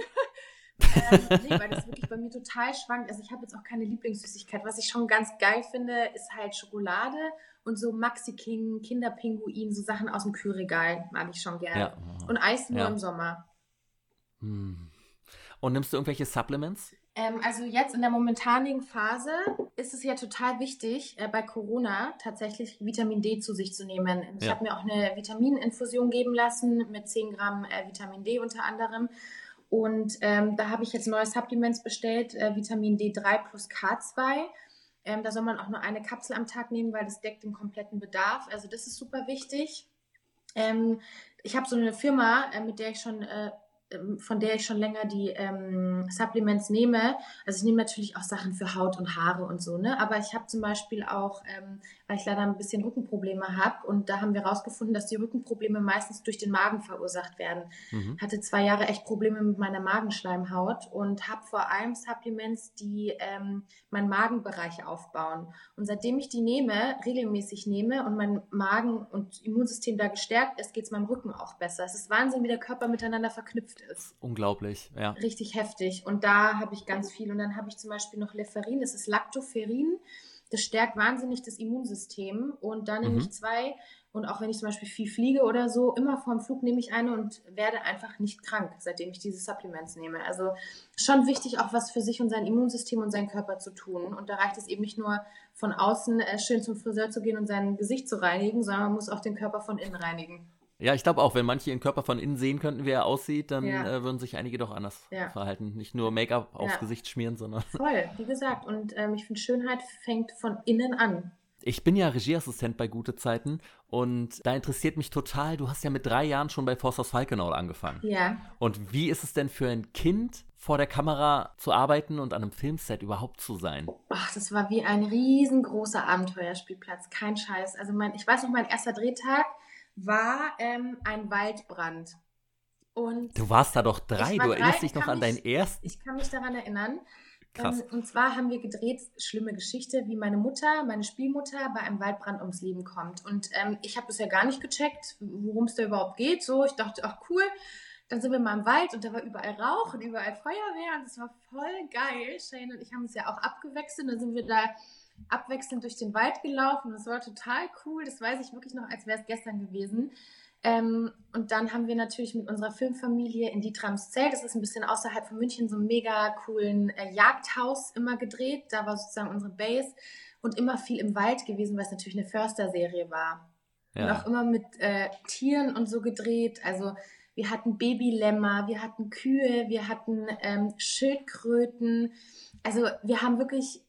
ähm, nee, weil das wirklich bei mir total schwankt. Also ich habe jetzt auch keine Lieblingssüßigkeit. Was ich schon ganz geil finde, ist halt Schokolade und so Maxi King, Kinderpinguin, so Sachen aus dem Kühlregal mag ich schon gerne. Ja. Und Eis nur ja. im Sommer. Hm. Und nimmst du irgendwelche Supplements? Ähm, also jetzt in der momentanigen Phase ist es ja total wichtig, äh, bei Corona tatsächlich Vitamin D zu sich zu nehmen. Ich ja. habe mir auch eine Vitamininfusion geben lassen mit 10 Gramm äh, Vitamin D unter anderem. Und ähm, da habe ich jetzt neue Supplements bestellt, äh, Vitamin D3 plus K2. Ähm, da soll man auch nur eine Kapsel am Tag nehmen, weil das deckt den kompletten Bedarf. Also das ist super wichtig. Ähm, ich habe so eine Firma, äh, mit der ich schon äh, ähm, von der ich schon länger die ähm, Supplements nehme. Also ich nehme natürlich auch Sachen für Haut und Haare und so, ne? Aber ich habe zum Beispiel auch, ähm, weil ich leider ein bisschen Rückenprobleme habe und da haben wir herausgefunden, dass die Rückenprobleme meistens durch den Magen verursacht werden. Mhm. Hatte zwei Jahre echt Probleme mit meiner Magenschleimhaut und habe vor allem Supplements, die ähm, meinen Magenbereich aufbauen. Und seitdem ich die nehme, regelmäßig nehme und mein Magen und Immunsystem da gestärkt ist, geht es meinem Rücken auch besser. Es ist Wahnsinn, wie der Körper miteinander verknüpft ist. Unglaublich, ja. Richtig heftig. Und da habe ich ganz viel. Und dann habe ich zum Beispiel noch Leferin, das ist Lactoferin. Das stärkt wahnsinnig das Immunsystem. Und dann nehme mhm. ich zwei. Und auch wenn ich zum Beispiel viel fliege oder so, immer vorm Flug nehme ich eine und werde einfach nicht krank, seitdem ich diese Supplements nehme. Also schon wichtig, auch was für sich und sein Immunsystem und seinen Körper zu tun. Und da reicht es eben nicht nur von außen äh, schön zum Friseur zu gehen und sein Gesicht zu reinigen, sondern man muss auch den Körper von innen reinigen. Ja, ich glaube auch, wenn manche ihren Körper von innen sehen könnten, wie er aussieht, dann ja. äh, würden sich einige doch anders ja. verhalten. Nicht nur Make-up aufs ja. Gesicht schmieren, sondern. <laughs> Voll, wie gesagt. Und ähm, ich finde, Schönheit fängt von innen an. Ich bin ja Regieassistent bei Gute Zeiten und da interessiert mich total, du hast ja mit drei Jahren schon bei Forsthaus Falkenau angefangen. Ja. Und wie ist es denn für ein Kind, vor der Kamera zu arbeiten und an einem Filmset überhaupt zu sein? Ach, das war wie ein riesengroßer Abenteuerspielplatz, kein Scheiß. Also mein, ich weiß noch, mein erster Drehtag, war ähm, ein Waldbrand. Und du warst da doch drei, du erinnerst dich noch an deinen ersten. Ich kann mich daran erinnern. Krass. Ähm, und zwar haben wir gedreht, schlimme Geschichte, wie meine Mutter, meine Spielmutter, bei einem Waldbrand ums Leben kommt. Und ähm, ich habe das ja gar nicht gecheckt, worum es da überhaupt geht. So, ich dachte, ach cool. Dann sind wir mal im Wald und da war überall Rauch und überall Feuerwehr und das war voll geil. Shane und ich haben uns ja auch abgewechselt. Dann sind wir da abwechselnd durch den Wald gelaufen. Das war total cool. Das weiß ich wirklich noch, als wäre es gestern gewesen. Ähm, und dann haben wir natürlich mit unserer Filmfamilie in Dietramszell, das ist ein bisschen außerhalb von München, so einen mega coolen äh, Jagdhaus immer gedreht. Da war sozusagen unsere Base und immer viel im Wald gewesen, weil es natürlich eine Förster-Serie war. Ja. Und auch immer mit äh, Tieren und so gedreht. Also wir hatten Babylämmer, wir hatten Kühe, wir hatten ähm, Schildkröten. Also wir haben wirklich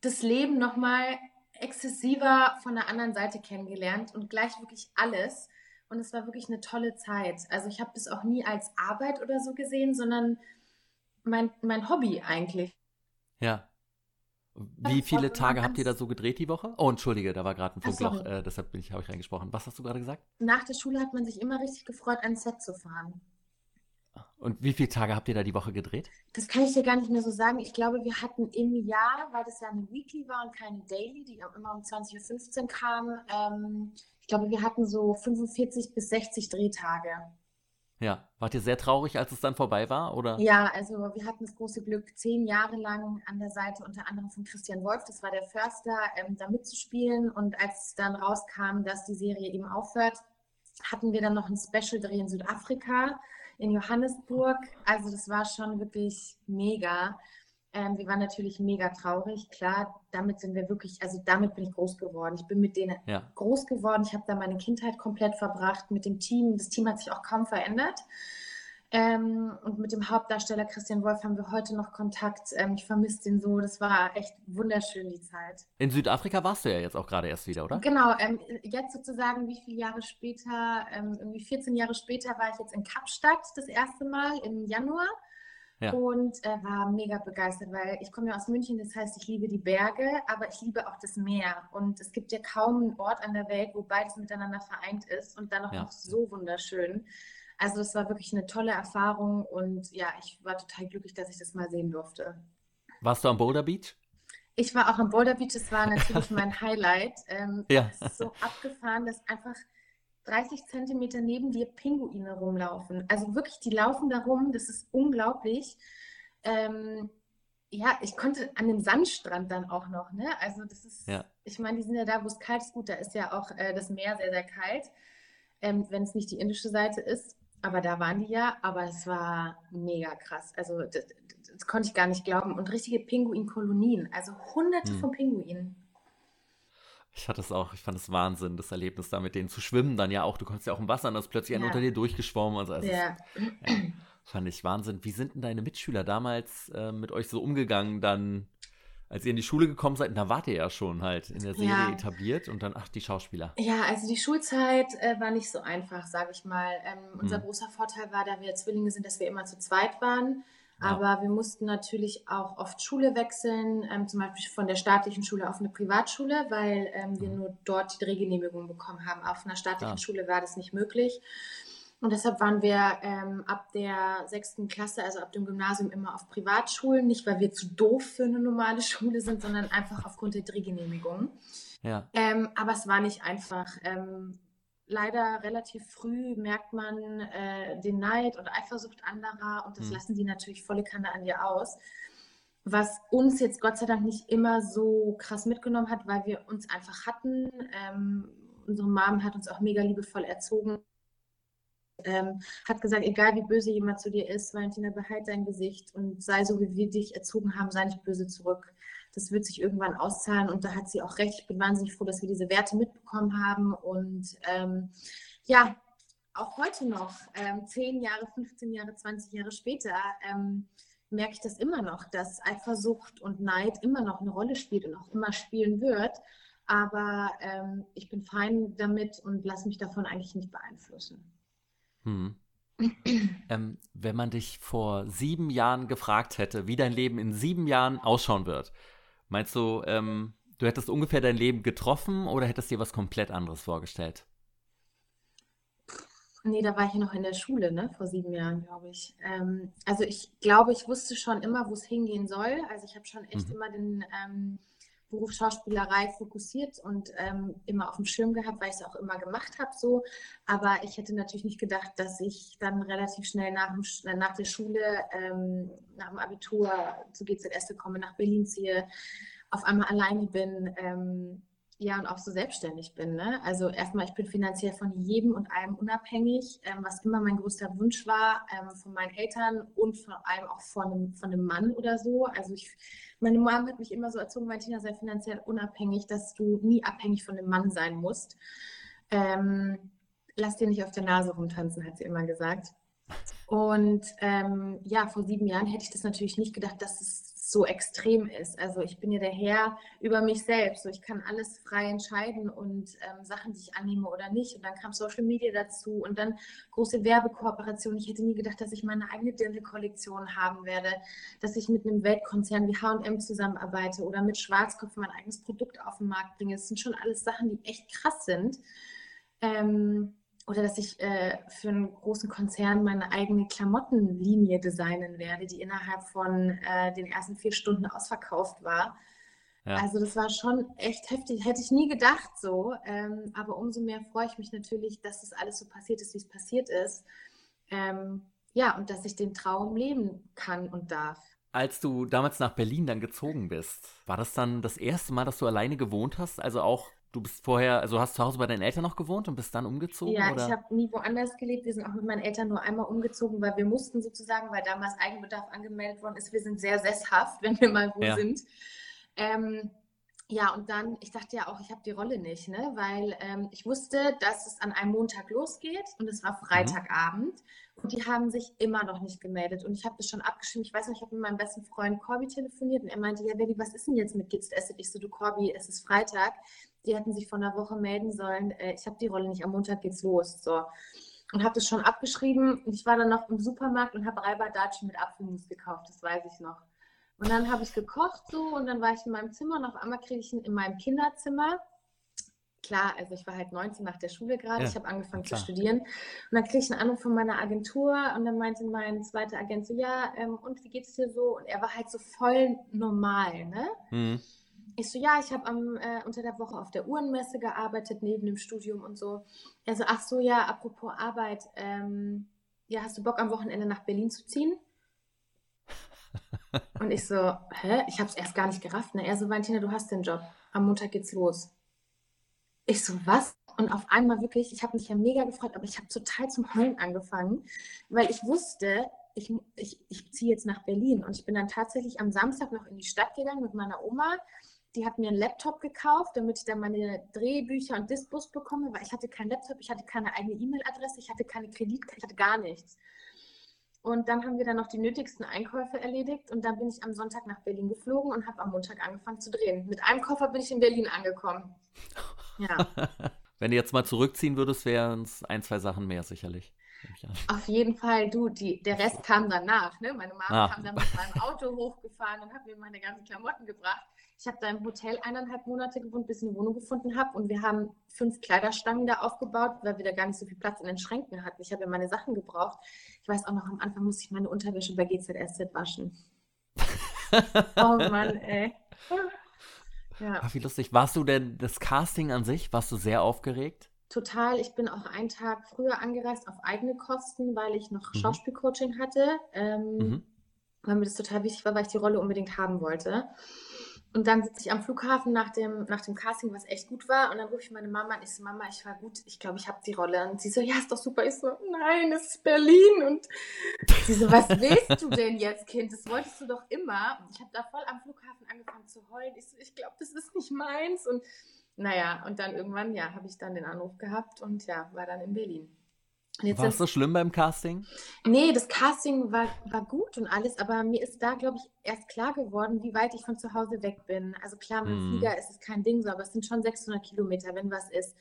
das Leben nochmal exzessiver von der anderen Seite kennengelernt und gleich wirklich alles. Und es war wirklich eine tolle Zeit. Also ich habe das auch nie als Arbeit oder so gesehen, sondern mein, mein Hobby eigentlich. Ja. Wie viele Tage habt ihr da so gedreht die Woche? Oh, entschuldige, da war gerade ein Funkloch, äh, deshalb habe ich reingesprochen. Was hast du gerade gesagt? Nach der Schule hat man sich immer richtig gefreut, ans Set zu fahren. Und wie viele Tage habt ihr da die Woche gedreht? Das kann ich dir gar nicht mehr so sagen. Ich glaube, wir hatten im Jahr, weil das ja eine Weekly war und keine Daily, die immer um 20.15 Uhr kam, ähm, ich glaube, wir hatten so 45 bis 60 Drehtage. Ja, wart ihr sehr traurig, als es dann vorbei war, oder? Ja, also wir hatten das große Glück, zehn Jahre lang an der Seite unter anderem von Christian Wolf, das war der Förster, ähm, da mitzuspielen. Und als dann rauskam, dass die Serie eben aufhört, hatten wir dann noch ein Special-Dreh in Südafrika, in Johannesburg. Also das war schon wirklich mega. Ähm, wir waren natürlich mega traurig. Klar, damit sind wir wirklich, also damit bin ich groß geworden. Ich bin mit denen ja. groß geworden. Ich habe da meine Kindheit komplett verbracht mit dem Team. Das Team hat sich auch kaum verändert. Ähm, und mit dem Hauptdarsteller Christian Wolf haben wir heute noch Kontakt. Ähm, ich vermisse den so. Das war echt wunderschön, die Zeit. In Südafrika warst du ja jetzt auch gerade erst wieder, oder? Genau. Ähm, jetzt sozusagen, wie viele Jahre später, ähm, irgendwie 14 Jahre später, war ich jetzt in Kapstadt das erste Mal im Januar. Ja. Und äh, war mega begeistert, weil ich komme ja aus München, das heißt, ich liebe die Berge, aber ich liebe auch das Meer. Und es gibt ja kaum einen Ort an der Welt, wo beides miteinander vereint ist und dann auch ja. noch so wunderschön. Also das war wirklich eine tolle Erfahrung und ja, ich war total glücklich, dass ich das mal sehen durfte. Warst du am Boulder Beach? Ich war auch am Boulder Beach, das war <laughs> natürlich mein Highlight. Ähm, ja. Es ist so abgefahren, dass einfach 30 Zentimeter neben dir Pinguine rumlaufen. Also wirklich, die laufen da rum, das ist unglaublich. Ähm, ja, ich konnte an dem Sandstrand dann auch noch, ne? Also das ist, ja. ich meine, die sind ja da, wo es kalt ist. Gut, da ist ja auch äh, das Meer sehr, sehr kalt, ähm, wenn es nicht die indische Seite ist. Aber da waren die ja, aber es war mega krass. Also das, das konnte ich gar nicht glauben. Und richtige Pinguinkolonien, also hunderte hm. von Pinguinen. Ich hatte es auch, ich fand es Wahnsinn, das Erlebnis da mit denen zu schwimmen, dann ja auch, du konntest ja auch im Wasser und ist plötzlich ja. unter dir durchgeschwommen. Also, also ja. Ja, fand ich Wahnsinn. Wie sind denn deine Mitschüler damals äh, mit euch so umgegangen, dann, als ihr in die Schule gekommen seid? Da wart ihr ja schon halt in der Serie ja. etabliert und dann, ach, die Schauspieler. Ja, also die Schulzeit äh, war nicht so einfach, sage ich mal. Ähm, unser hm. großer Vorteil war, da wir Zwillinge sind, dass wir immer zu zweit waren. Aber wir mussten natürlich auch oft Schule wechseln, ähm, zum Beispiel von der staatlichen Schule auf eine Privatschule, weil ähm, wir mhm. nur dort die Drehgenehmigung bekommen haben. Auf einer staatlichen ja. Schule war das nicht möglich. Und deshalb waren wir ähm, ab der sechsten Klasse, also ab dem Gymnasium, immer auf Privatschulen. Nicht, weil wir zu doof für eine normale <laughs> Schule sind, sondern einfach aufgrund der Drehgenehmigung. Ja. Ähm, aber es war nicht einfach. Ähm, leider relativ früh merkt man äh, den Neid und Eifersucht anderer und das mhm. lassen die natürlich volle Kanne an dir aus. Was uns jetzt Gott sei Dank nicht immer so krass mitgenommen hat, weil wir uns einfach hatten. Ähm, unsere Mom hat uns auch mega liebevoll erzogen. Ähm, hat gesagt, egal wie böse jemand zu dir ist, Valentina, behalt dein Gesicht und sei so, wie wir dich erzogen haben, sei nicht böse zurück das wird sich irgendwann auszahlen und da hat sie auch recht. Ich bin wahnsinnig froh, dass wir diese Werte mitbekommen haben und ähm, ja, auch heute noch, ähm, 10 Jahre, 15 Jahre, 20 Jahre später, ähm, merke ich das immer noch, dass Eifersucht und Neid immer noch eine Rolle spielt und auch immer spielen wird. Aber ähm, ich bin fein damit und lasse mich davon eigentlich nicht beeinflussen. Hm. <clears throat> ähm, wenn man dich vor sieben Jahren gefragt hätte, wie dein Leben in sieben Jahren ausschauen wird, Meinst du, ähm, du hättest ungefähr dein Leben getroffen oder hättest dir was komplett anderes vorgestellt? Nee, da war ich ja noch in der Schule, ne, vor sieben Jahren, glaube ich. Ähm, also ich glaube, ich wusste schon immer, wo es hingehen soll. Also ich habe schon echt mhm. immer den ähm, Beruf Schauspielerei fokussiert und ähm, immer auf dem Schirm gehabt, weil ich es auch immer gemacht habe so. Aber ich hätte natürlich nicht gedacht, dass ich dann relativ schnell nach, dem, nach der Schule, ähm, nach dem Abitur zu GZS komme, nach Berlin ziehe, auf einmal alleine bin. Ähm, ja, und auch so selbstständig bin. Ne? Also erstmal, ich bin finanziell von jedem und allem unabhängig, ähm, was immer mein größter Wunsch war, ähm, von meinen Eltern und vor allem auch von von einem Mann oder so. Also ich, meine Mama hat mich immer so erzogen, Martina, sei finanziell unabhängig, dass du nie abhängig von einem Mann sein musst. Ähm, lass dir nicht auf der Nase rumtanzen, hat sie immer gesagt. Und ähm, ja, vor sieben Jahren hätte ich das natürlich nicht gedacht, dass es so extrem ist. Also ich bin ja der Herr über mich selbst. So ich kann alles frei entscheiden und ähm, Sachen, die ich annehme oder nicht. Und dann kam Social Media dazu und dann große Werbekooperationen. Ich hätte nie gedacht, dass ich meine eigene Dirndl-Kollektion haben werde, dass ich mit einem Weltkonzern wie H&M zusammenarbeite oder mit Schwarzkopf mein eigenes Produkt auf den Markt bringe. Das sind schon alles Sachen, die echt krass sind. Ähm, oder dass ich äh, für einen großen Konzern meine eigene Klamottenlinie designen werde, die innerhalb von äh, den ersten vier Stunden ausverkauft war. Ja. Also das war schon echt heftig, hätte ich nie gedacht so. Ähm, aber umso mehr freue ich mich natürlich, dass das alles so passiert ist, wie es passiert ist. Ähm, ja, und dass ich den Traum leben kann und darf. Als du damals nach Berlin dann gezogen bist, war das dann das erste Mal, dass du alleine gewohnt hast? Also auch, du bist vorher, also hast zu Hause bei deinen Eltern noch gewohnt und bist dann umgezogen? Ja, oder? ich habe nie woanders gelebt. Wir sind auch mit meinen Eltern nur einmal umgezogen, weil wir mussten sozusagen, weil damals Eigenbedarf angemeldet worden ist. Wir sind sehr sesshaft, <laughs> wenn wir mal wo Ja. sind. Ähm, ja, und dann, ich dachte ja auch, ich habe die Rolle nicht, ne? weil ähm, ich wusste, dass es an einem Montag losgeht und es war Freitagabend und die haben sich immer noch nicht gemeldet und ich habe das schon abgeschrieben. Ich weiß noch, ich habe mit meinem besten Freund Corby telefoniert und er meinte, ja, Baby, was ist denn jetzt mit Kids Asset? Ich so, du Corby, es ist Freitag. Die hätten sich vor einer Woche melden sollen. Äh, ich habe die Rolle nicht, am Montag geht's los. So. Und habe das schon abgeschrieben und ich war dann noch im Supermarkt und habe Reiberdatschen mit Apfelmus gekauft, das weiß ich noch. Und dann habe ich gekocht so und dann war ich in meinem Zimmer und auf einmal kriege ich ihn in meinem Kinderzimmer. Klar, also ich war halt 19 nach der Schule gerade, Ja, ich habe angefangen klar. zu studieren. Und dann kriege ich einen Anruf von meiner Agentur und dann meinte mein zweiter Agent so, ja, ähm, und wie geht's dir so? Und er war halt so voll normal, ne? Mhm. Ich so, ja, ich habe äh, unter der Woche auf der Uhrenmesse gearbeitet, neben dem Studium und so. Er so, ach so, ja, apropos Arbeit, ähm, ja, hast du Bock am Wochenende nach Berlin zu ziehen? <laughs> Und ich so, hä? Ich habe es erst gar nicht gerafft. Ne? Er so, Valentina, du hast den Job. Am Montag geht's los. Ich so, was? Und auf einmal wirklich, ich habe mich ja mega gefreut, aber ich habe total zum Heulen angefangen, weil ich wusste, ich, ich, ich ziehe jetzt nach Berlin. Und ich bin dann tatsächlich am Samstag noch in die Stadt gegangen mit meiner Oma. Die hat mir einen Laptop gekauft, damit ich dann meine Drehbücher und Dispos bekomme, weil ich hatte keinen Laptop, ich hatte keine eigene E-Mail-Adresse, ich hatte keine Kreditkarte, ich hatte gar nichts. Und dann haben wir dann noch die nötigsten Einkäufe erledigt und dann bin ich am Sonntag nach Berlin geflogen und habe am Montag angefangen zu drehen. Mit einem Koffer bin ich in Berlin angekommen. <laughs> Ja, Wenn du jetzt mal zurückziehen würdest, wären es ein, zwei Sachen mehr sicherlich. Auf jeden Fall, du, die, der Rest kam danach. Ne? Meine Mama Ah. kam dann mit meinem Auto hochgefahren und hat mir meine ganzen Klamotten gebracht. Ich habe da im Hotel eineinhalb Monate gewohnt, bis ich eine Wohnung gefunden habe. Und wir haben fünf Kleiderstangen da aufgebaut, weil wir da gar nicht so viel Platz in den Schränken hatten. Ich habe ja meine Sachen gebraucht. Ich weiß auch noch, am Anfang musste ich meine Unterwäsche bei GZSZ waschen. <laughs> Oh Mann, ey. Ja, Ach, wie lustig. Warst du denn das Casting an sich? Warst du sehr aufgeregt? total. Ich bin auch einen Tag früher angereist auf eigene Kosten, weil ich noch Mhm. Schauspielcoaching hatte. Ähm, Mhm. weil mir das total wichtig war, weil ich die Rolle unbedingt haben wollte. Und dann sitze ich am Flughafen nach dem, nach dem Casting, was echt gut war. Und dann rufe ich meine Mama an. Ich so, Mama, ich war gut. Ich glaube, ich habe die Rolle. Und sie so, ja, ist doch super. Ich so, nein, es ist Berlin. Und sie so, was willst du denn jetzt, Kind? Das wolltest du doch immer. Ich habe da voll am Flughafen angefangen zu heulen. Ich so, ich glaube, das ist nicht meins. Und naja, und dann irgendwann, ja, habe ich dann den Anruf gehabt und ja, war dann in Berlin. War es so schlimm beim Casting? Nee, das Casting war, war gut und alles, aber mir ist da, glaube ich, erst klar geworden, wie weit ich von zu Hause weg bin. Also klar, mit dem Mhm. Flieger ist es kein Ding so, aber es sind schon 600 Kilometer, wenn was ist.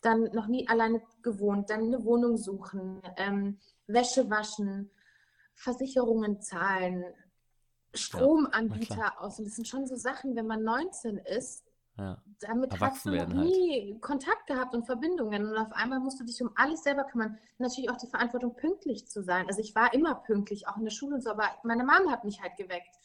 Dann noch nie alleine gewohnt, dann eine Wohnung suchen, ähm, Wäsche waschen, Versicherungen zahlen, Stromanbieter aus. Und das sind schon so Sachen, wenn man 19 ist, Ja. damit hast Erwachsen du noch halt. nie Kontakt gehabt und Verbindungen. Und auf einmal musst du dich um alles selber kümmern. Natürlich auch die Verantwortung, pünktlich zu sein. Also ich war immer pünktlich, auch in der Schule und so, aber meine Mama hat mich halt geweckt.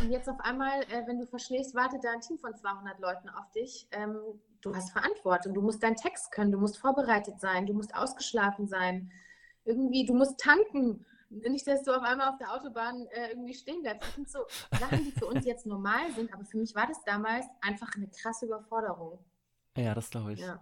Und jetzt auf einmal, äh, wenn du verschläfst, wartet da ein Team von 200 Leuten auf dich. Ähm, du hast Verantwortung, du musst deinen Text können, du musst vorbereitet sein, du musst ausgeschlafen sein. Irgendwie, du musst tanken. Nicht, dass du auf einmal auf der Autobahn äh, irgendwie stehen bleibst. Das sind so Sachen, die für uns <laughs> jetzt normal sind, aber für mich war das damals einfach eine krasse Überforderung. Ja, das glaube ich. Ja.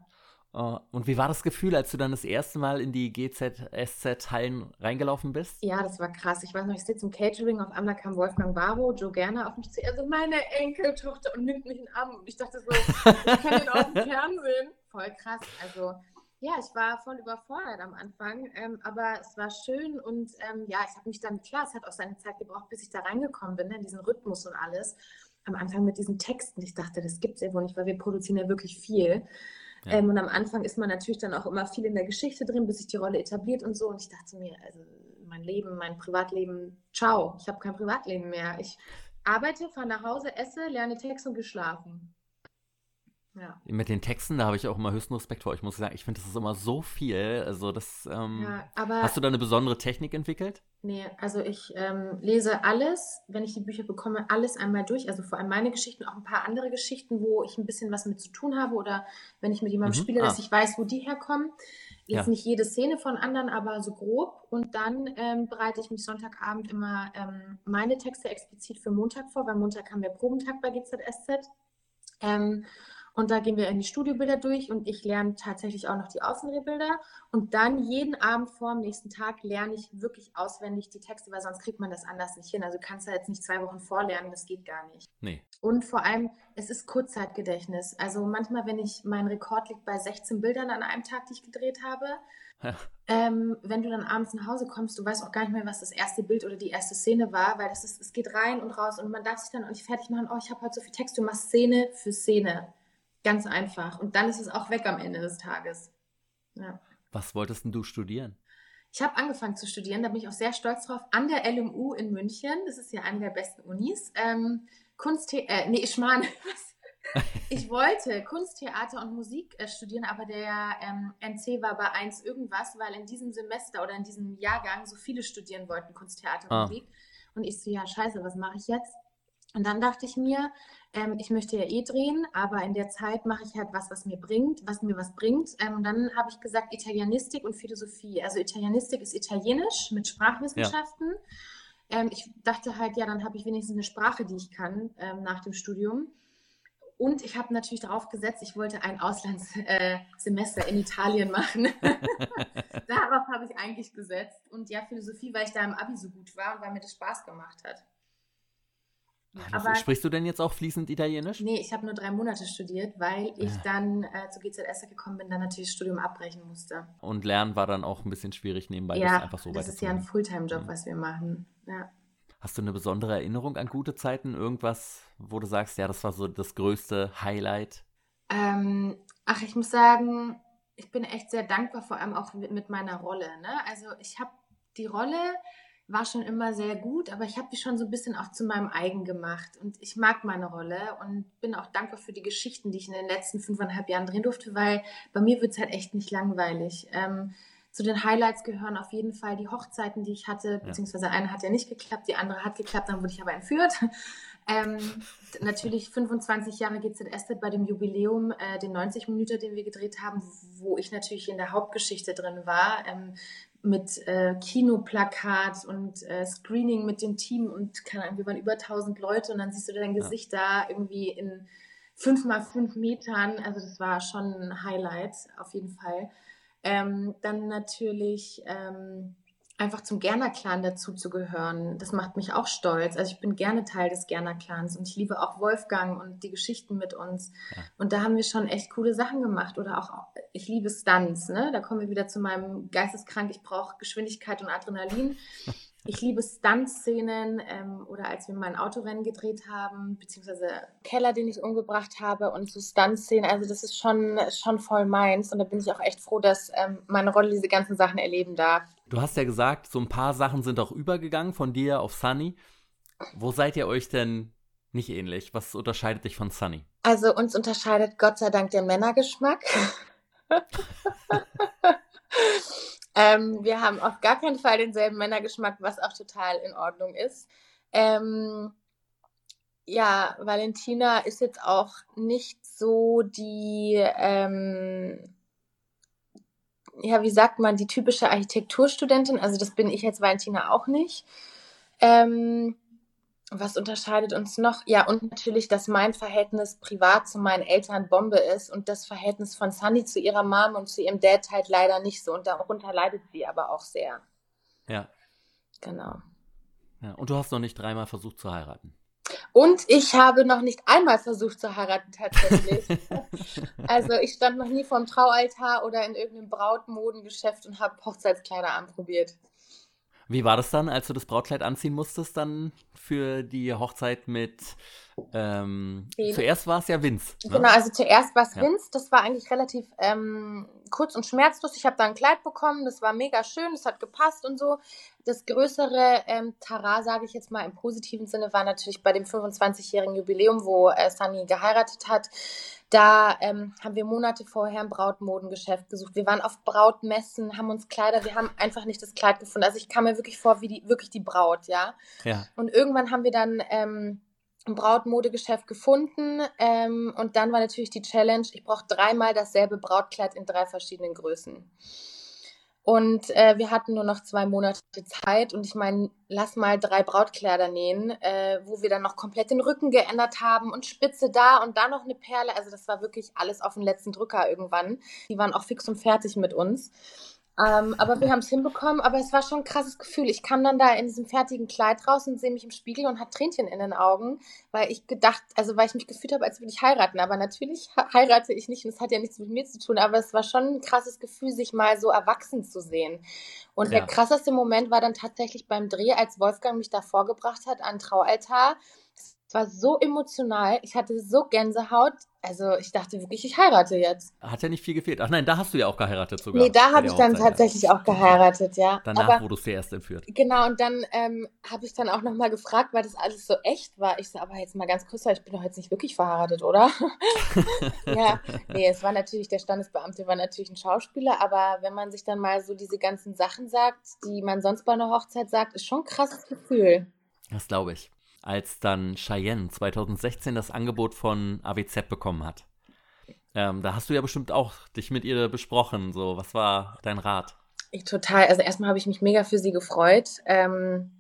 Oh, und wie war das Gefühl, als du dann das erste Mal in die GZSZ-Hallen reingelaufen bist? Ja, das war krass. Ich weiß noch, ich sitze im Catering, auf einmal kam Wolfgang Barrow, Joe Gerner auf mich zu, er so, meine Enkeltochter und nimmt mich in den Arm. Und ich dachte so, ich kenne den aus <laughs> dem Fernsehen. Voll krass. Also, ja, ich war voll überfordert am Anfang, ähm, aber es war schön und ähm, ja, ich habe mich dann, klar, es hat auch seine Zeit gebraucht, bis ich da reingekommen bin, ne, in diesen Rhythmus und alles. Am Anfang mit diesen Texten, ich dachte, das gibt es ja wohl nicht, weil wir produzieren ja wirklich viel. Ja. Ähm, und am Anfang ist man natürlich dann auch immer viel in der Geschichte drin, bis sich die Rolle etabliert und so. Und ich dachte mir, also mein Leben, mein Privatleben, ciao, ich habe kein Privatleben mehr. Ich arbeite, fahre nach Hause, esse, lerne Text und geschlafen. Ja. Mit den Texten, da habe ich auch immer höchsten Respekt vor. Ich muss sagen, ich finde, das ist immer so viel. Also, das. Ähm, ja, aber hast du da eine besondere Technik entwickelt? nee, also ich ähm, lese alles, wenn ich die Bücher bekomme, alles einmal durch. Also vor allem meine Geschichten, auch ein paar andere Geschichten, wo ich ein bisschen was mit zu tun habe oder wenn ich mit jemandem Mhm, spiele, ah. dass ich weiß, wo die herkommen. Jetzt ja. nicht jede Szene von anderen, aber so grob. Und dann ähm, bereite ich mich Sonntagabend immer ähm, meine Texte explizit für Montag vor, weil Montag haben wir Probentag bei GZSZ. Ähm, und da gehen wir in die Studiobilder durch und ich lerne tatsächlich auch noch die Außenbilder. Und dann jeden Abend vor dem nächsten Tag lerne ich wirklich auswendig die Texte, weil sonst kriegt man das anders nicht hin. Also du kannst da jetzt nicht zwei Wochen vorlernen, das geht gar nicht. Nee. Und vor allem, es ist Kurzzeitgedächtnis. Also manchmal, wenn ich, mein Rekord liegt bei 16 Bildern an einem Tag, die ich gedreht habe. Ja. Ähm, wenn du dann abends nach Hause kommst, du weißt auch gar nicht mehr, was das erste Bild oder die erste Szene war, weil das ist, es geht rein und raus und man darf sich dann auch nicht fertig machen, oh, ich habe heute so viel Text, du machst Szene für Szene. Ganz einfach. Und dann ist es auch weg am Ende des Tages. Ja. Was wolltest denn du studieren? Ich habe angefangen zu studieren, da bin ich auch sehr stolz drauf, an der LMU in München. Das ist ja eine der besten Unis. Ähm, Kunst, äh, nee, ich meine, <laughs> ich wollte Kunsttheater und Musik äh, studieren, aber der ähm, NC war bei 1 irgendwas, weil in diesem Semester oder in diesem Jahrgang so viele studieren wollten Kunsttheater und ah. Musik. Und ich so, ja, scheiße, was mache ich jetzt? Und dann dachte ich mir, ähm, ich möchte ja eh drehen, aber in der Zeit mache ich halt was, was mir bringt, was mir was bringt. Ähm, und dann habe ich gesagt, Italienistik und Philosophie. Also Italienistik ist Italienisch mit Sprachwissenschaften. Ja. Ähm, ich dachte halt, ja, dann habe ich wenigstens eine Sprache, die ich kann ähm, nach dem Studium. Und ich habe natürlich darauf gesetzt, ich wollte ein Auslandssemester äh, in Italien machen. <laughs> darauf habe ich eigentlich gesetzt. Und ja, Philosophie, weil ich da im Abi so gut war und weil mir das Spaß gemacht hat. Aber, Sprichst du denn jetzt auch fließend Italienisch? Nee, ich habe nur drei Monate studiert, weil ich ja. dann äh, zu GZS gekommen bin, dann natürlich das Studium abbrechen musste. Und Lernen war dann auch ein bisschen schwierig nebenbei. Ja, das, einfach so das ist ja ein Fulltime-Job, mhm. was wir machen. Ja. Hast du eine besondere Erinnerung an gute Zeiten? Irgendwas, wo du sagst, ja, das war so das größte Highlight? Ähm, ach, ich muss sagen, ich bin echt sehr dankbar, vor allem auch mit, mit meiner Rolle. Ne? Also ich habe die Rolle war schon immer sehr gut, aber ich habe die schon so ein bisschen auch zu meinem eigen gemacht. Und ich mag meine Rolle und bin auch dankbar für die Geschichten, die ich in den letzten fünfeinhalb Jahren drehen durfte, weil bei mir wird es halt echt nicht langweilig. Ähm, zu den Highlights gehören auf jeden Fall die Hochzeiten, die ich hatte, beziehungsweise eine hat ja nicht geklappt, die andere hat geklappt, dann wurde ich aber entführt. <laughs> Ähm, natürlich 25 Jahre GZSZ bei dem Jubiläum, äh, den 90 Minuten, den wir gedreht haben, wo ich natürlich in der Hauptgeschichte drin war. Ähm, mit äh, Kinoplakat und äh, Screening mit dem Team und keine Ahnung, wir waren über 1000 Leute und dann siehst du dein Gesicht ja. da irgendwie in fünf mal fünf Metern. Also das war schon ein Highlight auf jeden Fall. Ähm, dann natürlich ähm, einfach zum Gerner-Clan dazu zu gehören, das macht mich auch stolz. Also ich bin gerne Teil des Gerner-Clans und ich liebe auch Wolfgang und die Geschichten mit uns. Ja. Und da haben wir schon echt coole Sachen gemacht. Oder auch, ich liebe Stunts, ne? Da kommen wir wieder zu meinem Geisteskrank, ich brauche Geschwindigkeit und Adrenalin. <laughs> Ich liebe Stunt-Szenen ähm, oder als wir mein Autorennen gedreht haben, beziehungsweise Keller, den ich umgebracht habe und so Stunt-Szenen. Also das ist schon, schon voll meins und da bin ich auch echt froh, dass ähm, meine Rolle diese ganzen Sachen erleben darf. Du hast ja gesagt, so ein paar Sachen sind auch übergegangen von dir auf Sunny. Wo seid ihr euch denn nicht ähnlich? Was unterscheidet dich von Sunny? Also uns unterscheidet Gott sei Dank der Männergeschmack. <laughs> Ähm, wir haben auf gar keinen Fall denselben Männergeschmack, was auch total in Ordnung ist. Ähm, ja, Valentina ist jetzt auch nicht so die, ähm, ja, wie sagt man, die typische Architekturstudentin. Also das bin ich jetzt Valentina auch nicht. Ähm, was unterscheidet uns noch? Ja, und natürlich, dass mein Verhältnis privat zu meinen Eltern Bombe ist und das Verhältnis von Sunny zu ihrer Mom und zu ihrem Dad halt leider nicht so. Und darunter leidet sie aber auch sehr. Ja. Genau. Ja, und du hast noch nicht dreimal versucht zu heiraten. Und ich habe noch nicht einmal versucht zu heiraten, tatsächlich. <laughs> also ich stand noch nie vor dem Traualtar oder in irgendeinem Brautmodengeschäft und habe Hochzeitskleider anprobiert. Wie war das dann, als du das Brautkleid anziehen musstest, dann für die Hochzeit mit. Ähm, zuerst war es ja Vince. Ne? Genau, also zuerst war es ja. Vince. Das war eigentlich relativ ähm, kurz und schmerzlos. Ich habe da ein Kleid bekommen, das war mega schön, das hat gepasst und so. Das größere ähm, Tara, sage ich jetzt mal im positiven Sinne, war natürlich bei dem 25-jährigen Jubiläum, wo äh, Sunny geheiratet hat. Da ähm, haben wir Monate vorher ein Brautmodengeschäft gesucht. Wir waren auf Brautmessen, haben uns Kleider, wir haben einfach nicht das Kleid gefunden. Also ich kam mir wirklich vor wie die, wirklich die Braut, ja. ja. Und irgendwann haben wir dann ähm, ein Brautmodegeschäft gefunden ähm, und dann war natürlich die Challenge, ich brauche dreimal dasselbe Brautkleid in drei verschiedenen Größen. Und äh, wir hatten nur noch zwei Monate Zeit und ich meine, lass mal drei Brautkleider nähen, äh, wo wir dann noch komplett den Rücken geändert haben und Spitze da und da noch eine Perle. Also das war wirklich alles auf den letzten Drücker irgendwann. Die waren auch fix und fertig mit uns. Ähm, aber wir haben es hinbekommen, aber es war schon ein krasses Gefühl. Ich kam dann da in diesem fertigen Kleid raus und sehe mich im Spiegel und hatte Tränchen in den Augen, weil ich gedacht, also weil ich mich gefühlt habe, als würde ich heiraten. Aber natürlich heirate ich nicht und es hat ja nichts mit mir zu tun, aber es war schon ein krasses Gefühl, sich mal so erwachsen zu sehen. Und ja. der krasseste Moment war dann tatsächlich beim Dreh, als Wolfgang mich da vorgebracht hat an Traualtar war so emotional. Ich hatte so Gänsehaut. Also ich dachte wirklich, ich heirate jetzt. Hat ja nicht viel gefehlt. Ach nein, da hast du ja auch geheiratet sogar. Nee, da habe ich dann tatsächlich auch geheiratet, ja. Danach aber, wurdest du erst entführt. Genau, und dann ähm, habe ich dann auch nochmal gefragt, weil das alles so echt war. Ich so, aber jetzt mal ganz kurz, ich bin doch jetzt nicht wirklich verheiratet, oder? <laughs> <laughs> ja, nee, es war natürlich, der Standesbeamte war natürlich ein Schauspieler, aber wenn man sich dann mal so diese ganzen Sachen sagt, die man sonst bei einer Hochzeit sagt, ist schon ein krasses Gefühl. Das glaube ich als dann Cheyenne 2016 das Angebot von AWZ bekommen hat. Ähm, da hast du ja bestimmt auch dich mit ihr besprochen. So, was war dein Rat? Ich total. Also erstmal habe ich mich mega für sie gefreut, ähm,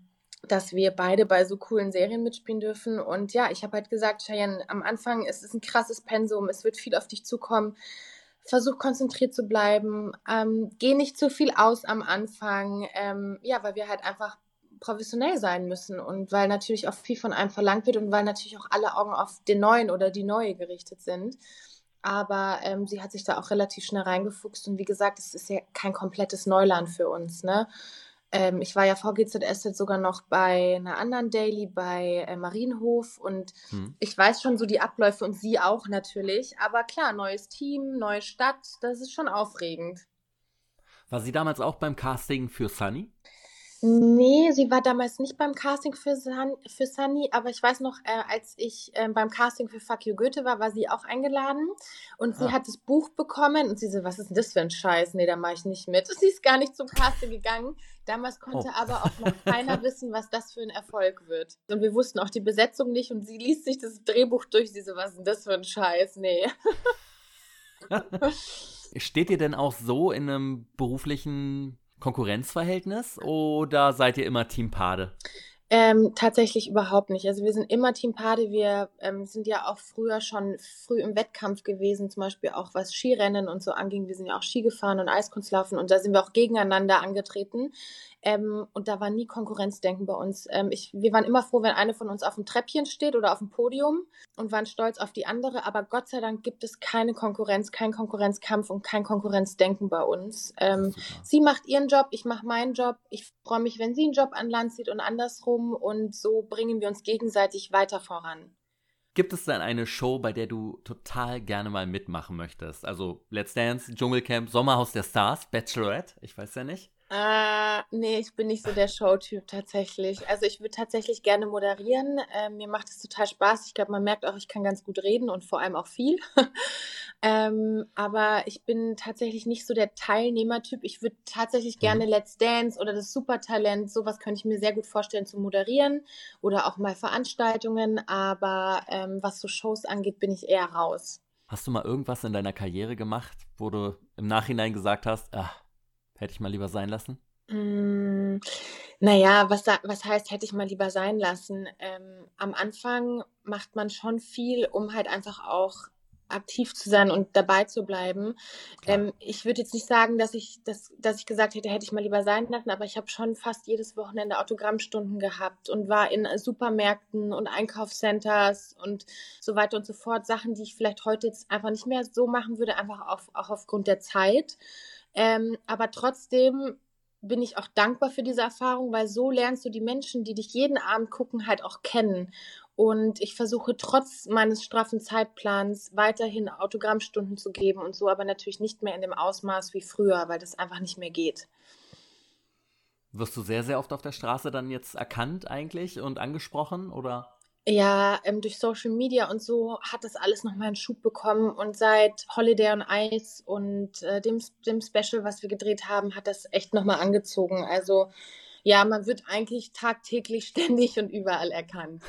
dass wir beide bei so coolen Serien mitspielen dürfen. Und ja, ich habe halt gesagt, Cheyenne, am Anfang ist es ein krasses Pensum, es wird viel auf dich zukommen. Versuch konzentriert zu bleiben, ähm, geh nicht zu viel aus am Anfang, ähm, ja, weil wir halt einfach professionell sein müssen und weil natürlich auch viel von einem verlangt wird und weil natürlich auch alle Augen auf den Neuen oder die Neue gerichtet sind. Aber ähm, sie hat sich da auch relativ schnell reingefuchst und wie gesagt, es ist ja kein komplettes Neuland für uns. Ne? Ähm, ich war ja VGZS jetzt sogar noch bei einer anderen Daily bei äh, Marienhof und hm. ich weiß schon so die Abläufe und sie auch natürlich. Aber klar, neues Team, neue Stadt, das ist schon aufregend. War sie damals auch beim Casting für Sunny? Nee, sie war damals nicht beim Casting für, Sun, für Sunny, aber ich weiß noch, äh, als ich äh, beim Casting für Fuck You Goethe war, war sie auch eingeladen und sie ah. hat das Buch bekommen und sie so, was ist denn das für ein Scheiß? Nee, da mache ich nicht mit. Sie ist gar nicht zum Casting gegangen. Damals konnte oh. aber auch noch keiner <laughs> wissen, was das für ein Erfolg wird. Und wir wussten auch die Besetzung nicht und sie liest sich das Drehbuch durch. Sie so, was ist denn das für ein Scheiß? Nee. <laughs> Steht ihr denn auch so in einem beruflichen Konkurrenzverhältnis oder seid ihr immer Team Pade? Ähm, tatsächlich überhaupt nicht. Also wir sind immer Team Pade. Wir ähm, sind ja auch früher schon früh im Wettkampf gewesen, zum Beispiel auch was Skirennen und so anging. Wir sind ja auch Ski gefahren und Eiskunstlaufen und da sind wir auch gegeneinander angetreten. Ähm, und da war nie Konkurrenzdenken bei uns. Ähm, ich, wir waren immer froh, wenn eine von uns auf dem Treppchen steht oder auf dem Podium und waren stolz auf die andere. Aber Gott sei Dank gibt es keine Konkurrenz, kein Konkurrenzkampf und kein Konkurrenzdenken bei uns. Ähm, sie macht ihren Job, ich mache meinen Job. Ich freue mich, wenn sie einen Job an Land zieht und andersrum. Und so bringen wir uns gegenseitig weiter voran. Gibt es denn eine Show, bei der du total gerne mal mitmachen möchtest? Also Let's Dance, Dschungelcamp, Sommerhaus der Stars, Bachelorette, ich weiß ja nicht. Äh, nee, ich bin nicht so der Showtyp tatsächlich. Also ich würde tatsächlich gerne moderieren. Äh, mir macht es total Spaß. Ich glaube, man merkt auch, ich kann ganz gut reden und vor allem auch viel. <laughs> ähm, aber ich bin tatsächlich nicht so der Teilnehmertyp. Ich würde tatsächlich mhm. gerne Let's Dance oder das Supertalent, sowas könnte ich mir sehr gut vorstellen zu moderieren oder auch mal Veranstaltungen. Aber ähm, was so Shows angeht, bin ich eher raus. Hast du mal irgendwas in deiner Karriere gemacht, wo du im Nachhinein gesagt hast, ach, Hätte ich mal lieber sein lassen? Mm, naja, was, was heißt, hätte ich mal lieber sein lassen? Ähm, am Anfang macht man schon viel, um halt einfach auch aktiv zu sein und dabei zu bleiben. Ähm, ich würde jetzt nicht sagen, dass ich, dass, dass ich gesagt hätte, hätte ich mal lieber sein lassen, aber ich habe schon fast jedes Wochenende Autogrammstunden gehabt und war in Supermärkten und Einkaufscenters und so weiter und so fort. Sachen, die ich vielleicht heute jetzt einfach nicht mehr so machen würde, einfach auf, auch aufgrund der Zeit. Ähm, aber trotzdem bin ich auch dankbar für diese Erfahrung, weil so lernst du die Menschen, die dich jeden Abend gucken, halt auch kennen. Und ich versuche trotz meines straffen Zeitplans weiterhin Autogrammstunden zu geben und so, aber natürlich nicht mehr in dem Ausmaß wie früher, weil das einfach nicht mehr geht. Wirst du sehr, sehr oft auf der Straße dann jetzt erkannt eigentlich und angesprochen oder? Ja, ähm, durch Social Media und so hat das alles nochmal einen Schub bekommen. Und seit Holiday on Ice und äh, dem, dem Special, was wir gedreht haben, hat das echt nochmal angezogen. Also ja, man wird eigentlich tagtäglich, <laughs> ständig und überall erkannt.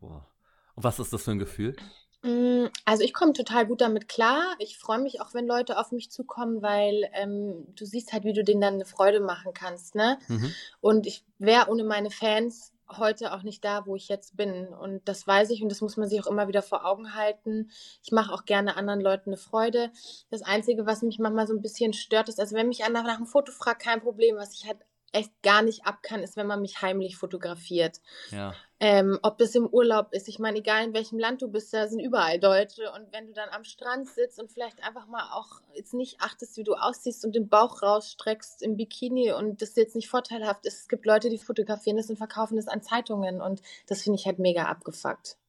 Boah. Und was ist das für ein Gefühl? Mm, also ich komme total gut damit klar. Ich freue mich auch, wenn Leute auf mich zukommen, weil ähm, du siehst halt, wie du denen dann eine Freude machen kannst. Ne? Mhm. Und ich wäre ohne meine Fans heute auch nicht da, wo ich jetzt bin. Und das weiß ich und das muss man sich auch immer wieder vor Augen halten. Ich mache auch gerne anderen Leuten eine Freude. Das Einzige, was mich manchmal so ein bisschen stört, ist, also wenn mich einer nach einem Foto fragt, kein Problem. Was ich halt echt gar nicht ab kann, ist, wenn man mich heimlich fotografiert. Ja. Ähm, ob das im Urlaub ist. Ich meine, egal in welchem Land du bist, da sind überall Deutsche. Und wenn du dann am Strand sitzt und vielleicht einfach mal auch jetzt nicht achtest, wie du aussiehst und den Bauch rausstreckst im Bikini und das jetzt nicht vorteilhaft ist. Es gibt Leute, die fotografieren das und verkaufen das an Zeitungen. Und das finde ich halt mega abgefuckt. <laughs>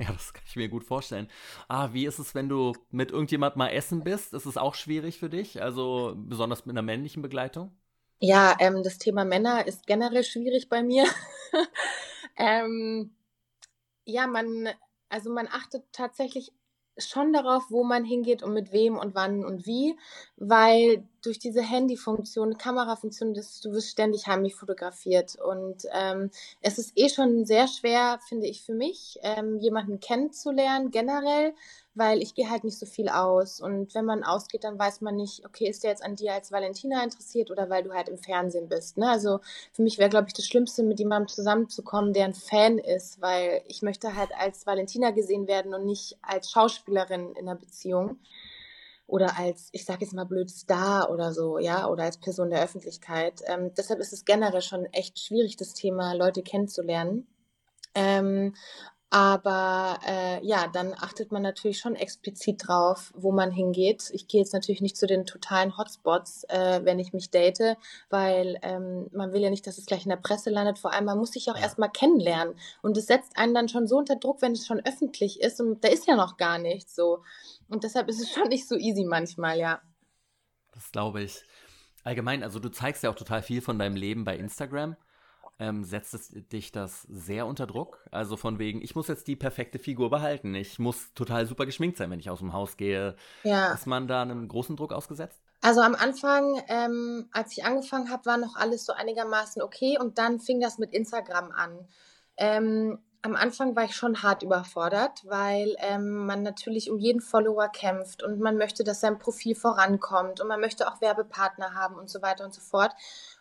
Ja, das kann ich mir gut vorstellen. Ah, wie ist es, wenn du mit irgendjemand mal essen bist? Ist es auch schwierig für dich? Also besonders mit einer männlichen Begleitung? Ja, ähm, das Thema Männer ist generell schwierig bei mir. <laughs> ähm, ja, man, also man achtet tatsächlich schon darauf, wo man hingeht und mit wem und wann und wie, weil durch diese Handyfunktion, Kamerafunktion, das, du wirst ständig heimlich fotografiert und ähm, es ist eh schon sehr schwer, finde ich, für mich, ähm, jemanden kennenzulernen generell, weil ich gehe halt nicht so viel aus. Und wenn man ausgeht, dann weiß man nicht, okay, ist der jetzt an dir als Valentina interessiert oder weil du halt im Fernsehen bist. Ne? Also für mich wäre, glaube ich, das Schlimmste, mit jemandem zusammenzukommen, der ein Fan ist, weil ich möchte halt als Valentina gesehen werden und nicht als Schauspielerin in einer Beziehung. Oder als, ich sage jetzt mal blöd, Star oder so, ja, oder als Person der Öffentlichkeit. Ähm, deshalb ist es generell schon echt schwierig, das Thema Leute kennenzulernen. Ähm, aber äh, ja, dann achtet man natürlich schon explizit drauf, wo man hingeht. Ich gehe jetzt natürlich nicht zu den totalen Hotspots, äh, wenn ich mich date, weil ähm, man will ja nicht, dass es gleich in der Presse landet. Vor allem, man muss sich auch ja. erstmal kennenlernen. Und es setzt einen dann schon so unter Druck, wenn es schon öffentlich ist und da ist ja noch gar nichts so. Und deshalb ist es <laughs> schon nicht so easy manchmal, ja. Das glaube ich. Allgemein, also du zeigst ja auch total viel von deinem Leben bei Instagram ähm, setzt es dich das sehr unter Druck? Also von wegen, ich muss jetzt die perfekte Figur behalten. Ich muss total super geschminkt sein, wenn ich aus dem Haus gehe. Ja. Ist man da einem großen Druck ausgesetzt? Also am Anfang, ähm, als ich angefangen habe, war noch alles so einigermaßen okay und dann fing das mit Instagram an. Ähm, am Anfang war ich schon hart überfordert, weil ähm, man natürlich um jeden Follower kämpft und man möchte, dass sein Profil vorankommt und man möchte auch Werbepartner haben und so weiter und so fort.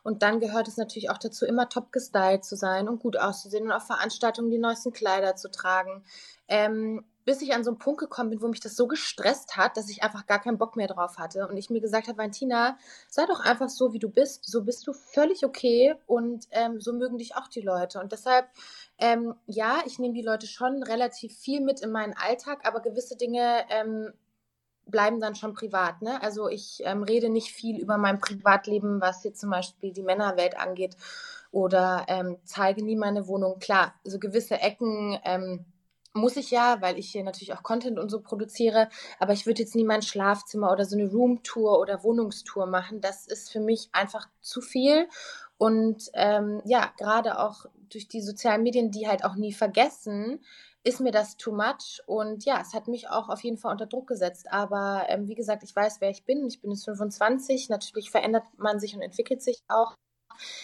Und dann gehört es natürlich auch dazu, immer top gestylt zu sein und gut auszusehen und auf Veranstaltungen die neuesten Kleider zu tragen. Ähm, bis ich an so einen Punkt gekommen bin, wo mich das so gestresst hat, dass ich einfach gar keinen Bock mehr drauf hatte. Und ich mir gesagt habe, Valentina, sei doch einfach so, wie du bist. So bist du völlig okay und ähm, so mögen dich auch die Leute. Und deshalb, ähm, ja, ich nehme die Leute schon relativ viel mit in meinen Alltag, aber gewisse Dinge ähm, bleiben dann schon privat. Ne? Also ich ähm, rede nicht viel über mein Privatleben, was jetzt zum Beispiel die Männerwelt angeht oder ähm, zeige nie meine Wohnung. Klar, so gewisse Ecken ähm, muss ich ja, weil ich hier natürlich auch Content und so produziere, aber ich würde jetzt nie mein Schlafzimmer oder so eine Roomtour oder Wohnungstour machen. Das ist für mich einfach zu viel. Und ähm, ja, gerade auch durch die sozialen Medien, die halt auch nie vergessen, ist mir das too much. Und ja, es hat mich auch auf jeden Fall unter Druck gesetzt. Aber ähm, wie gesagt, ich weiß, wer ich bin. Ich bin jetzt 25. Natürlich verändert man sich und entwickelt sich auch.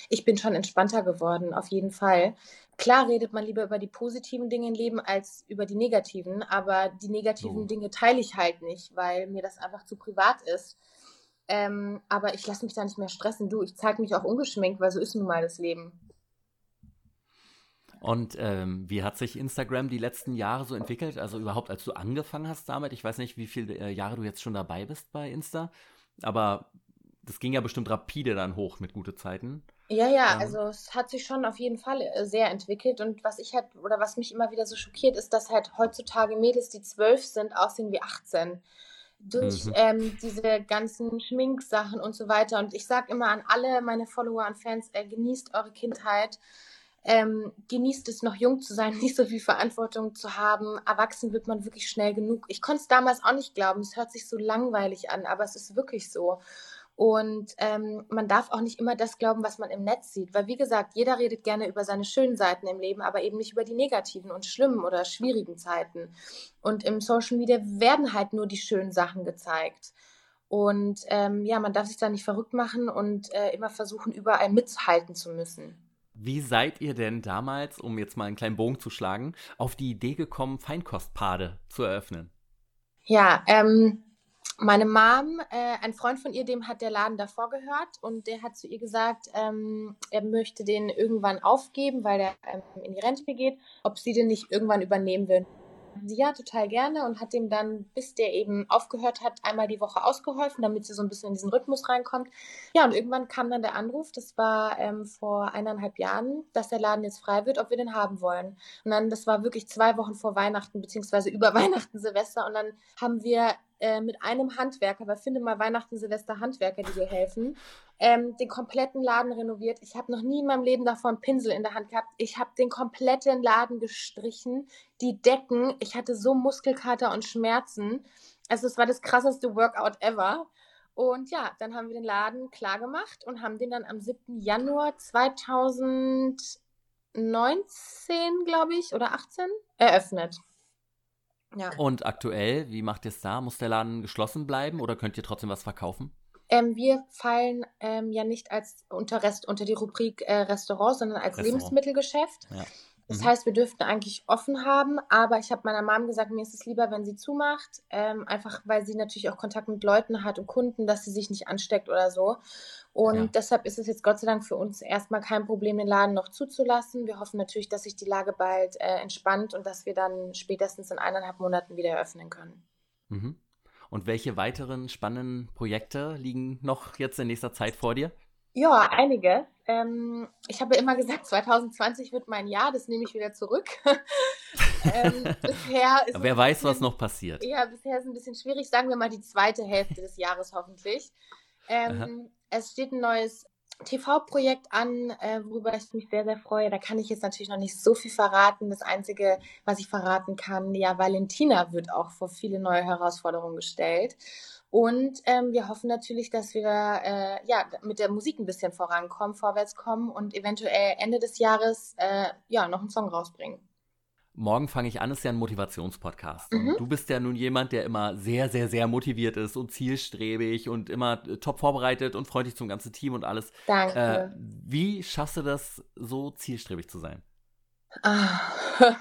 Ich bin schon entspannter geworden, auf jeden Fall. Klar redet man lieber über die positiven Dinge im Leben als über die negativen, aber die negativen oh. Dinge teile ich halt nicht, weil mir das einfach zu privat ist. Ähm, aber ich lasse mich da nicht mehr stressen. Du, ich zeige mich auch ungeschminkt, weil so ist nun mal das Leben. Und ähm, wie hat sich Instagram die letzten Jahre so entwickelt? Also überhaupt, als du angefangen hast damit, ich weiß nicht, wie viele äh, Jahre du jetzt schon dabei bist bei Insta, aber das ging ja bestimmt rapide dann hoch mit gute Zeiten. Ja, ja, ähm. also es hat sich schon auf jeden Fall äh, sehr entwickelt und was ich halt, oder was mich immer wieder so schockiert, ist, dass halt heutzutage Mädels, die zwölf sind, aussehen wie 18 durch mhm. ähm, diese ganzen Schminksachen und so weiter. Und ich sage immer an alle meine Follower und Fans, äh, genießt eure Kindheit ähm, genießt es noch jung zu sein, <laughs> nicht so viel Verantwortung zu haben. Erwachsen wird man wirklich schnell genug. Ich konnte es damals auch nicht glauben. Es hört sich so langweilig an, aber es ist wirklich so. Und ähm, man darf auch nicht immer das glauben, was man im Netz sieht. Weil, wie gesagt, jeder redet gerne über seine schönen Seiten im Leben, aber eben nicht über die negativen und schlimmen oder schwierigen Zeiten. Und im Social Media werden halt nur die schönen Sachen gezeigt. Und ähm, ja, man darf sich da nicht verrückt machen und äh, immer versuchen, überall mithalten zu müssen. Wie seid ihr denn damals, um jetzt mal einen kleinen Bogen zu schlagen, auf die Idee gekommen, Feinkostpade zu eröffnen? Ja, ähm, meine Mom, äh, ein Freund von ihr, dem hat der Laden davor gehört und der hat zu ihr gesagt, ähm, er möchte den irgendwann aufgeben, weil er ähm, in die Rente geht, ob sie den nicht irgendwann übernehmen will. Sie ja total gerne und hat dem dann, bis der eben aufgehört hat, einmal die Woche ausgeholfen, damit sie so ein bisschen in diesen Rhythmus reinkommt. Ja, und irgendwann kam dann der Anruf, das war ähm, vor eineinhalb Jahren, dass der Laden jetzt frei wird, ob wir den haben wollen. Und dann, das war wirklich zwei Wochen vor Weihnachten, beziehungsweise <laughs> über Weihnachten, Silvester. Und dann haben wir äh, mit einem Handwerker, weil finde mal Weihnachten, Silvester Handwerker, die dir helfen, ähm, den kompletten Laden renoviert. Ich habe noch nie in meinem Leben davor einen Pinsel in der Hand gehabt. Ich habe den kompletten Laden gestrichen, die Decken. Ich hatte so Muskelkater und Schmerzen. Also es war das krasseste Workout ever. Und ja, dann haben wir den Laden klar gemacht und haben den dann am 7. Januar 2019, glaube ich, oder 18 eröffnet. Ja. Und aktuell, wie macht ihr es da? Muss der Laden geschlossen bleiben oder könnt ihr trotzdem was verkaufen? Ähm, wir fallen ähm, ja nicht als unter, Rest, unter die Rubrik äh, Restaurant, sondern als Restaurant. Lebensmittelgeschäft. Ja. Das mhm. heißt, wir dürften eigentlich offen haben, aber ich habe meiner Mom gesagt, mir ist es lieber, wenn sie zumacht, ähm, einfach weil sie natürlich auch Kontakt mit Leuten hat und Kunden, dass sie sich nicht ansteckt oder so. Und ja. deshalb ist es jetzt Gott sei Dank für uns erstmal kein Problem, den Laden noch zuzulassen. Wir hoffen natürlich, dass sich die Lage bald äh, entspannt und dass wir dann spätestens in eineinhalb Monaten wieder eröffnen können. Mhm. Und welche weiteren spannenden Projekte liegen noch jetzt in nächster Zeit vor dir? Ja, einige. Ähm, ich habe immer gesagt, 2020 wird mein Jahr, das nehme ich wieder zurück. <laughs> ähm, bisher ist Wer weiß, bisschen, was noch passiert. Ja, bisher ist es ein bisschen schwierig. Sagen wir mal die zweite Hälfte des Jahres hoffentlich. Ähm, es steht ein neues TV-Projekt an, äh, worüber ich mich sehr, sehr freue. Da kann ich jetzt natürlich noch nicht so viel verraten. Das Einzige, was ich verraten kann, ja, Valentina wird auch vor viele neue Herausforderungen gestellt. Und ähm, wir hoffen natürlich, dass wir äh, ja, mit der Musik ein bisschen vorankommen, vorwärts kommen und eventuell Ende des Jahres äh, ja, noch einen Song rausbringen. Morgen fange ich an, ist ja ein Motivationspodcast. Mhm. du bist ja nun jemand, der immer sehr, sehr, sehr motiviert ist und zielstrebig und immer äh, top vorbereitet und freundlich zum ganzen Team und alles. Danke. Äh, wie schaffst du das, so zielstrebig zu sein? Ah, <laughs>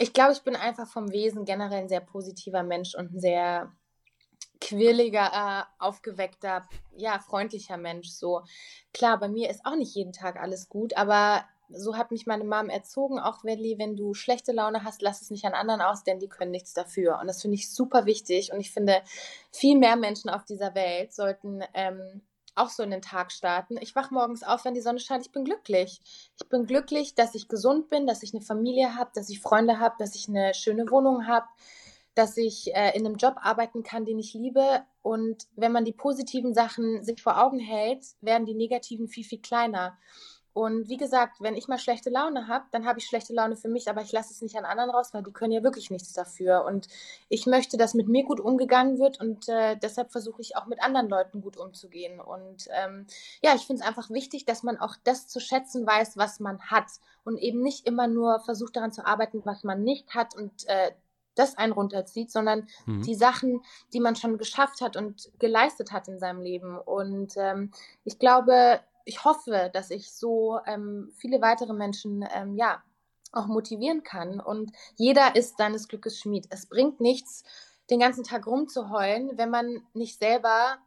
ich glaube, ich bin einfach vom Wesen generell ein sehr positiver Mensch und ein sehr quirliger, äh, aufgeweckter, ja, freundlicher Mensch. So klar, bei mir ist auch nicht jeden Tag alles gut, aber so hat mich meine Mom erzogen, auch Welli, wenn du schlechte Laune hast, lass es nicht an anderen aus, denn die können nichts dafür. Und das finde ich super wichtig. Und ich finde, viel mehr Menschen auf dieser Welt sollten ähm, auch so in den Tag starten. Ich wache morgens auf, wenn die Sonne scheint. Ich bin glücklich. Ich bin glücklich, dass ich gesund bin, dass ich eine Familie habe, dass ich Freunde habe, dass ich eine schöne Wohnung habe, dass ich äh, in einem Job arbeiten kann, den ich liebe. Und wenn man die positiven Sachen sich vor Augen hält, werden die negativen viel, viel kleiner. Und wie gesagt, wenn ich mal schlechte Laune habe, dann habe ich schlechte Laune für mich, aber ich lasse es nicht an anderen raus, weil die können ja wirklich nichts dafür. Und ich möchte, dass mit mir gut umgegangen wird und äh, deshalb versuche ich auch mit anderen Leuten gut umzugehen. Und ähm, ja, ich finde es einfach wichtig, dass man auch das zu schätzen weiß, was man hat und eben nicht immer nur versucht daran zu arbeiten, was man nicht hat und äh, das einen runterzieht, sondern mhm. die Sachen, die man schon geschafft hat und geleistet hat in seinem Leben. Und ähm, ich glaube, ich hoffe, dass ich so ähm, viele weitere Menschen ähm, ja auch motivieren kann. Und jeder ist seines Glückes Schmied. Es bringt nichts, den ganzen Tag rumzuheulen, wenn man nicht selber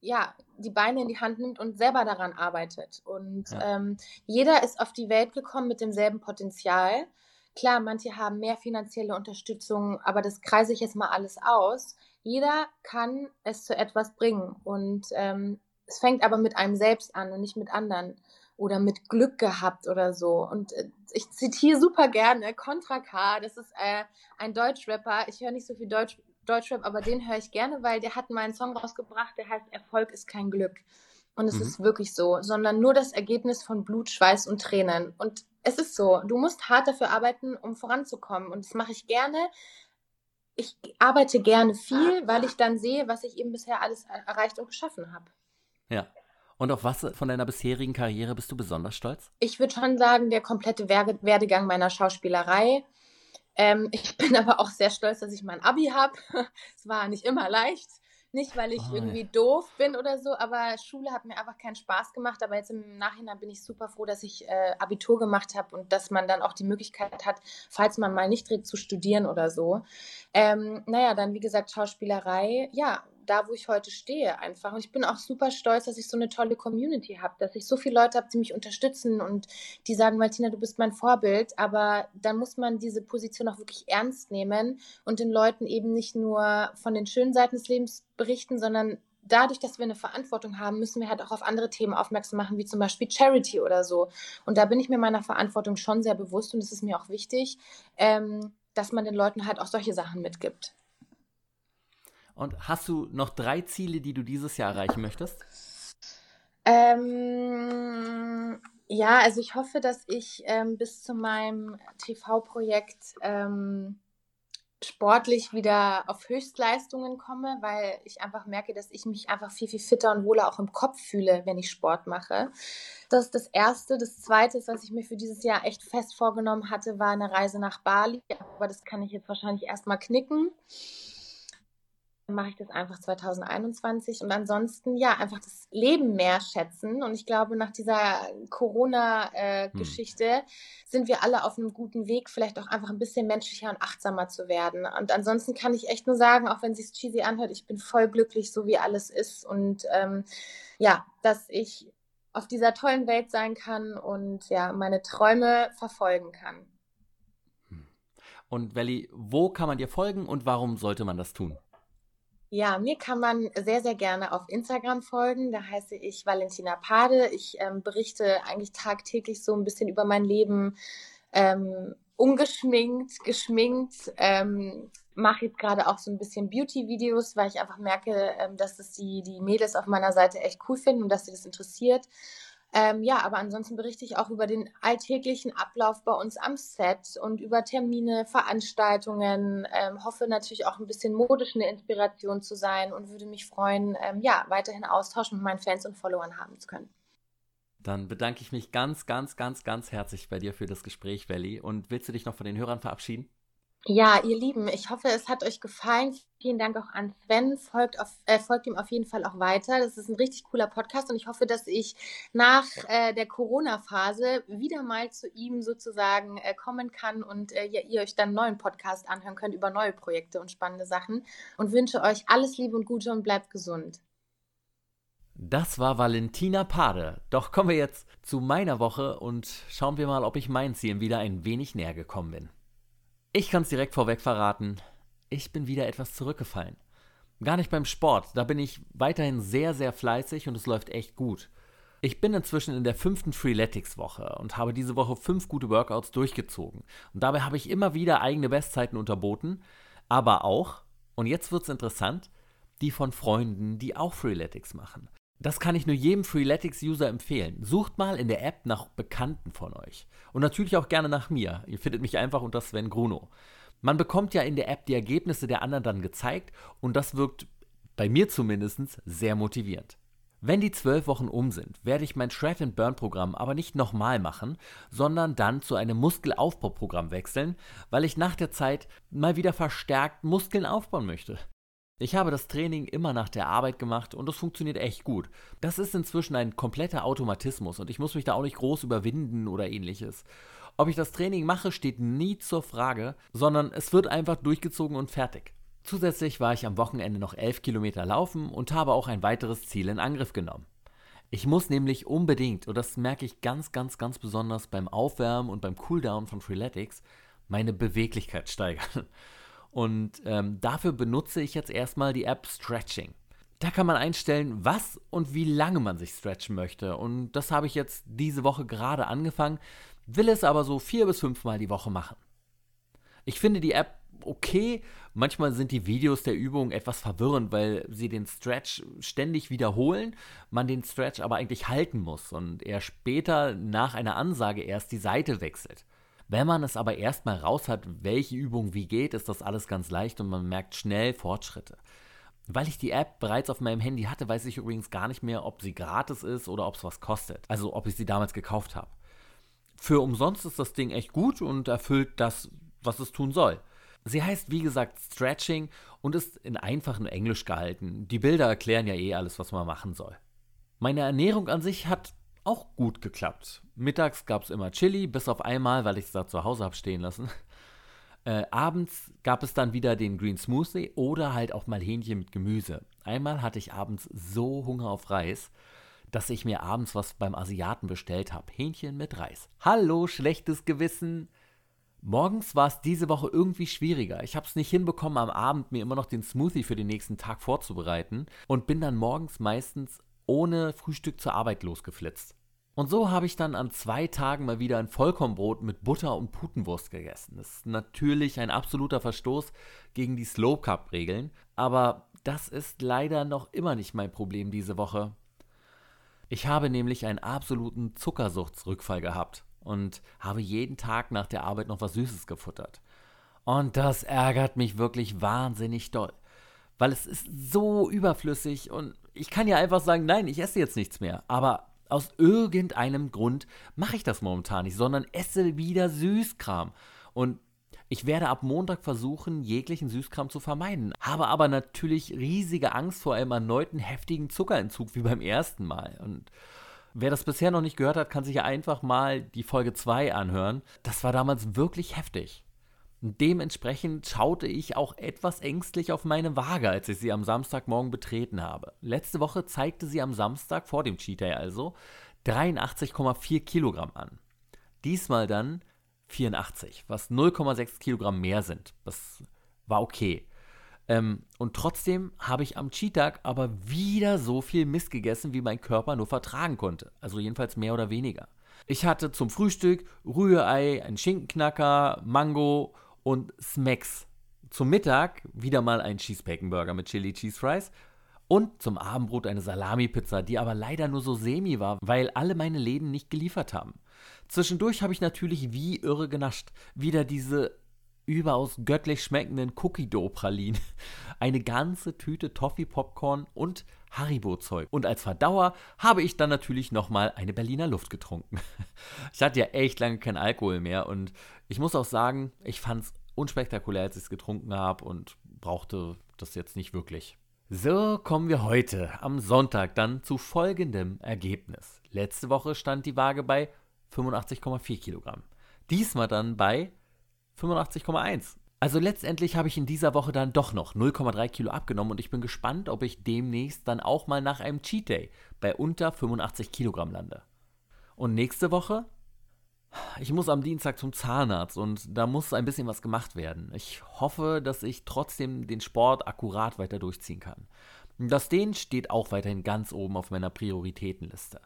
ja die Beine in die Hand nimmt und selber daran arbeitet. Und ja. ähm, jeder ist auf die Welt gekommen mit demselben Potenzial. Klar, manche haben mehr finanzielle Unterstützung, aber das kreise ich jetzt mal alles aus. Jeder kann es zu etwas bringen. Und ähm, es fängt aber mit einem selbst an und nicht mit anderen oder mit Glück gehabt oder so. Und äh, ich zitiere super gerne Contra K, das ist äh, ein Deutschrapper. Ich höre nicht so viel Deutsch, Deutschrap, aber den höre ich gerne, weil der hat mal einen Song rausgebracht, der heißt Erfolg ist kein Glück. Und es mhm. ist wirklich so, sondern nur das Ergebnis von Blut, Schweiß und Tränen. Und es ist so, du musst hart dafür arbeiten, um voranzukommen. Und das mache ich gerne. Ich arbeite gerne viel, weil ich dann sehe, was ich eben bisher alles erreicht und geschaffen habe. Ja. Und auf was von deiner bisherigen Karriere bist du besonders stolz? Ich würde schon sagen, der komplette Werdegang meiner Schauspielerei. Ähm, ich <laughs> bin aber auch sehr stolz, dass ich mein Abi habe. <laughs> es war nicht immer leicht. Nicht, weil ich oh, irgendwie doof bin oder so, aber Schule hat mir einfach keinen Spaß gemacht. Aber jetzt im Nachhinein bin ich super froh, dass ich äh, Abitur gemacht habe und dass man dann auch die Möglichkeit hat, falls man mal nicht dreht, zu studieren oder so. Ähm, naja, dann wie gesagt, Schauspielerei. Ja, da, wo ich heute stehe einfach. Und ich bin auch super stolz, dass ich so eine tolle Community habe, dass ich so viele Leute habe, die mich unterstützen und die sagen, Martina, du bist mein Vorbild. Aber dann muss man diese Position auch wirklich ernst nehmen und den Leuten eben nicht nur von den schönen Seiten des Lebens berichten, sondern dadurch, dass wir eine Verantwortung haben, müssen wir halt auch auf andere Themen aufmerksam machen, wie zum Beispiel Charity oder so. Und da bin ich mir meiner Verantwortung schon sehr bewusst und es ist mir auch wichtig, ähm, dass man den Leuten halt auch solche Sachen mitgibt. Und hast du noch drei Ziele, die du dieses Jahr erreichen möchtest? Ähm, ja, also ich hoffe, dass ich ähm, bis zu meinem TV-Projekt ähm, sportlich wieder auf Höchstleistungen komme, weil ich einfach merke, dass ich mich einfach viel, viel fitter und wohler auch im Kopf fühle, wenn ich Sport mache. Das ist das Erste. Das Zweite, was ich mir für dieses Jahr echt fest vorgenommen hatte, war eine Reise nach Bali. Aber das kann ich jetzt wahrscheinlich erstmal knicken mache ich das einfach 2021 und ansonsten ja einfach das Leben mehr schätzen. Und ich glaube nach dieser Corona-Geschichte äh, hm. sind wir alle auf einem guten Weg vielleicht auch einfach ein bisschen menschlicher und achtsamer zu werden. Und ansonsten kann ich echt nur sagen auch wenn es sich cheesy anhört ich bin voll glücklich so wie alles ist. Und ähm, ja dass ich auf dieser tollen Welt sein kann und ja meine Träume verfolgen kann. Hm. und Welli wo kann man dir folgen und warum sollte man das tun ja, mir kann man sehr, sehr gerne auf Instagram folgen. Da heiße ich Valentina Pade. Ich ähm, berichte eigentlich tagtäglich so ein bisschen über mein Leben, ähm, ungeschminkt, geschminkt. Ähm, mache jetzt gerade auch so ein bisschen Beauty-Videos, weil ich einfach merke, ähm, dass es die, die Mädels auf meiner Seite echt cool finden und dass sie das interessiert. Ähm, ja, aber ansonsten berichte ich auch über den alltäglichen Ablauf bei uns am Set und über Termine, Veranstaltungen. Ähm, hoffe natürlich auch ein bisschen modisch eine Inspiration zu sein und würde mich freuen, ähm, ja, weiterhin Austausch mit meinen Fans und Followern haben zu können. Dann bedanke ich mich ganz, ganz, ganz, ganz herzlich bei dir für das Gespräch, Welli. Und willst du dich noch von den Hörern verabschieden? Ja, ihr Lieben, ich hoffe, es hat euch gefallen. Vielen Dank auch an Sven. Folgt, auf, äh, folgt ihm auf jeden Fall auch weiter. Das ist ein richtig cooler Podcast und ich hoffe, dass ich nach äh, der Corona-Phase wieder mal zu ihm sozusagen äh, kommen kann und äh, ja, ihr euch dann einen neuen Podcast anhören könnt über neue Projekte und spannende Sachen. Und wünsche euch alles Liebe und Gute und bleibt gesund. Das war Valentina Pade. Doch kommen wir jetzt zu meiner Woche und schauen wir mal, ob ich meinen Zielen wieder ein wenig näher gekommen bin. Ich kann es direkt vorweg verraten, ich bin wieder etwas zurückgefallen. Gar nicht beim Sport, da bin ich weiterhin sehr, sehr fleißig und es läuft echt gut. Ich bin inzwischen in der fünften Freeletics-Woche und habe diese Woche fünf gute Workouts durchgezogen. Und dabei habe ich immer wieder eigene Bestzeiten unterboten, aber auch, und jetzt wird es interessant, die von Freunden, die auch Freeletics machen. Das kann ich nur jedem Freeletics-User empfehlen. Sucht mal in der App nach Bekannten von euch. Und natürlich auch gerne nach mir. Ihr findet mich einfach unter Sven Gruno. Man bekommt ja in der App die Ergebnisse der anderen dann gezeigt und das wirkt bei mir zumindest sehr motivierend. Wenn die zwölf Wochen um sind, werde ich mein Shred and Burn Programm aber nicht nochmal machen, sondern dann zu einem Muskelaufbauprogramm wechseln, weil ich nach der Zeit mal wieder verstärkt Muskeln aufbauen möchte. Ich habe das Training immer nach der Arbeit gemacht und das funktioniert echt gut. Das ist inzwischen ein kompletter Automatismus und ich muss mich da auch nicht groß überwinden oder ähnliches. Ob ich das Training mache, steht nie zur Frage, sondern es wird einfach durchgezogen und fertig. Zusätzlich war ich am Wochenende noch 11 Kilometer laufen und habe auch ein weiteres Ziel in Angriff genommen. Ich muss nämlich unbedingt, und das merke ich ganz, ganz, ganz besonders beim Aufwärmen und beim Cooldown von Freeletics, meine Beweglichkeit steigern. Und ähm, dafür benutze ich jetzt erstmal die App Stretching. Da kann man einstellen, was und wie lange man sich stretchen möchte. Und das habe ich jetzt diese Woche gerade angefangen, will es aber so vier bis fünfmal die Woche machen. Ich finde die App okay. Manchmal sind die Videos der Übung etwas verwirrend, weil sie den Stretch ständig wiederholen, man den Stretch aber eigentlich halten muss und er später nach einer Ansage erst die Seite wechselt. Wenn man es aber erstmal raus hat, welche Übung wie geht, ist das alles ganz leicht und man merkt schnell Fortschritte. Weil ich die App bereits auf meinem Handy hatte, weiß ich übrigens gar nicht mehr, ob sie gratis ist oder ob es was kostet. Also ob ich sie damals gekauft habe. Für umsonst ist das Ding echt gut und erfüllt das, was es tun soll. Sie heißt, wie gesagt, Stretching und ist in einfachem Englisch gehalten. Die Bilder erklären ja eh alles, was man machen soll. Meine Ernährung an sich hat auch gut geklappt. Mittags gab es immer Chili, bis auf einmal, weil ich es da zu Hause habe stehen lassen. <laughs> Äh, abends gab es dann wieder den Green Smoothie oder halt auch mal Hähnchen mit Gemüse. Einmal hatte ich abends so Hunger auf Reis, dass ich mir abends was beim Asiaten bestellt habe. Hähnchen mit Reis. Hallo, schlechtes Gewissen. Morgens war es diese Woche irgendwie schwieriger. Ich habe es nicht hinbekommen, am Abend mir immer noch den Smoothie für den nächsten Tag vorzubereiten und bin dann morgens meistens ohne Frühstück zur Arbeit losgeflitzt. Und so habe ich dann an zwei Tagen mal wieder ein Vollkornbrot mit Butter und Putenwurst gegessen. Das ist natürlich ein absoluter Verstoß gegen die Slow Cup Regeln, aber das ist leider noch immer nicht mein Problem diese Woche. Ich habe nämlich einen absoluten Zuckersuchtsrückfall gehabt und habe jeden Tag nach der Arbeit noch was Süßes gefuttert. Und das ärgert mich wirklich wahnsinnig doll. Weil es ist so überflüssig und ich kann ja einfach sagen, nein, ich esse jetzt nichts mehr. Aber aus irgendeinem Grund mache ich das momentan nicht, sondern esse wieder Süßkram. Und ich werde ab Montag versuchen, jeglichen Süßkram zu vermeiden, habe aber natürlich riesige Angst vor einem erneuten heftigen Zuckerentzug wie beim ersten Mal. Und wer das bisher noch nicht gehört hat, kann sich ja einfach mal die Folge 2 anhören. Das war damals wirklich heftig. Dementsprechend schaute ich auch etwas ängstlich auf meine Waage, als ich sie am Samstagmorgen betreten habe. Letzte Woche zeigte sie am Samstag, vor dem Cheat Day also, 83,4 Kilogramm an. Diesmal dann 84, was 0,6 Kilogramm mehr sind. Das war okay. Ähm, und trotzdem habe ich am Cheat-Tag aber wieder so viel Mist gegessen, wie mein Körper nur vertragen konnte. Also jedenfalls mehr oder weniger. Ich hatte zum Frühstück Rührei, einen Schinkenknacker, Mango und Smacks. Zum Mittag wieder mal ein Cheesebacon-Burger mit Chili Cheese Fries und zum Abendbrot eine Salami-Pizza, die aber leider nur so semi war, weil alle meine Läden nicht geliefert haben. Zwischendurch habe ich natürlich wie irre genascht. Wieder diese überaus göttlich schmeckenden Cookie-Dough-Pralinen. <laughs> Eine ganze Tüte Toffee-Popcorn und Haribo-Zeug. Und als Verdauer habe ich dann natürlich nochmal eine Berliner Luft getrunken. <laughs> Ich hatte ja echt lange keinen Alkohol mehr und ich muss auch sagen, ich fand es unspektakulär, als ich es getrunken habe und brauchte das jetzt nicht wirklich. So kommen wir heute am Sonntag dann zu folgendem Ergebnis. Letzte Woche stand die Waage bei 85,4 Kilogramm. Diesmal dann bei 85,1. Also letztendlich habe ich in dieser Woche dann doch noch 0,3 Kilo abgenommen und ich bin gespannt, ob ich demnächst dann auch mal nach einem Cheat Day bei unter 85 Kilogramm lande. Und nächste Woche? Ich muss am Dienstag zum Zahnarzt und da muss ein bisschen was gemacht werden. Ich hoffe, dass ich trotzdem den Sport akkurat weiter durchziehen kann. Das Dehnen steht auch weiterhin ganz oben auf meiner Prioritätenliste.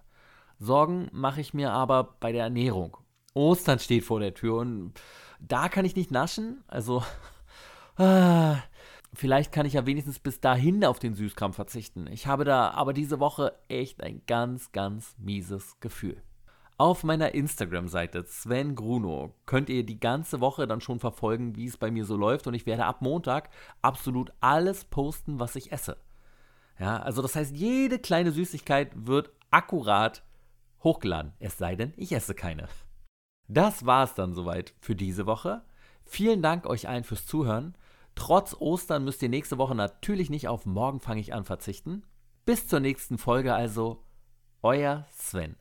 Sorgen mache ich mir aber bei der Ernährung. Ostern steht vor der Tür und da kann ich nicht naschen. Also, <laughs> ah, vielleicht kann ich ja wenigstens bis dahin auf den Süßkram verzichten. Ich habe da aber diese Woche echt ein ganz, ganz mieses Gefühl. Auf meiner Instagram-Seite Sven Gruno könnt ihr die ganze Woche dann schon verfolgen, wie es bei mir so läuft. Und ich werde ab Montag absolut alles posten, was ich esse. Ja, also das heißt, jede kleine Süßigkeit wird akkurat hochgeladen. Es sei denn, ich esse keine. Das war es dann soweit für diese Woche. Vielen Dank euch allen fürs Zuhören. Trotz Ostern müsst ihr nächste Woche natürlich nicht auf Morgen fange ich an verzichten. Bis zur nächsten Folge also, euer Sven.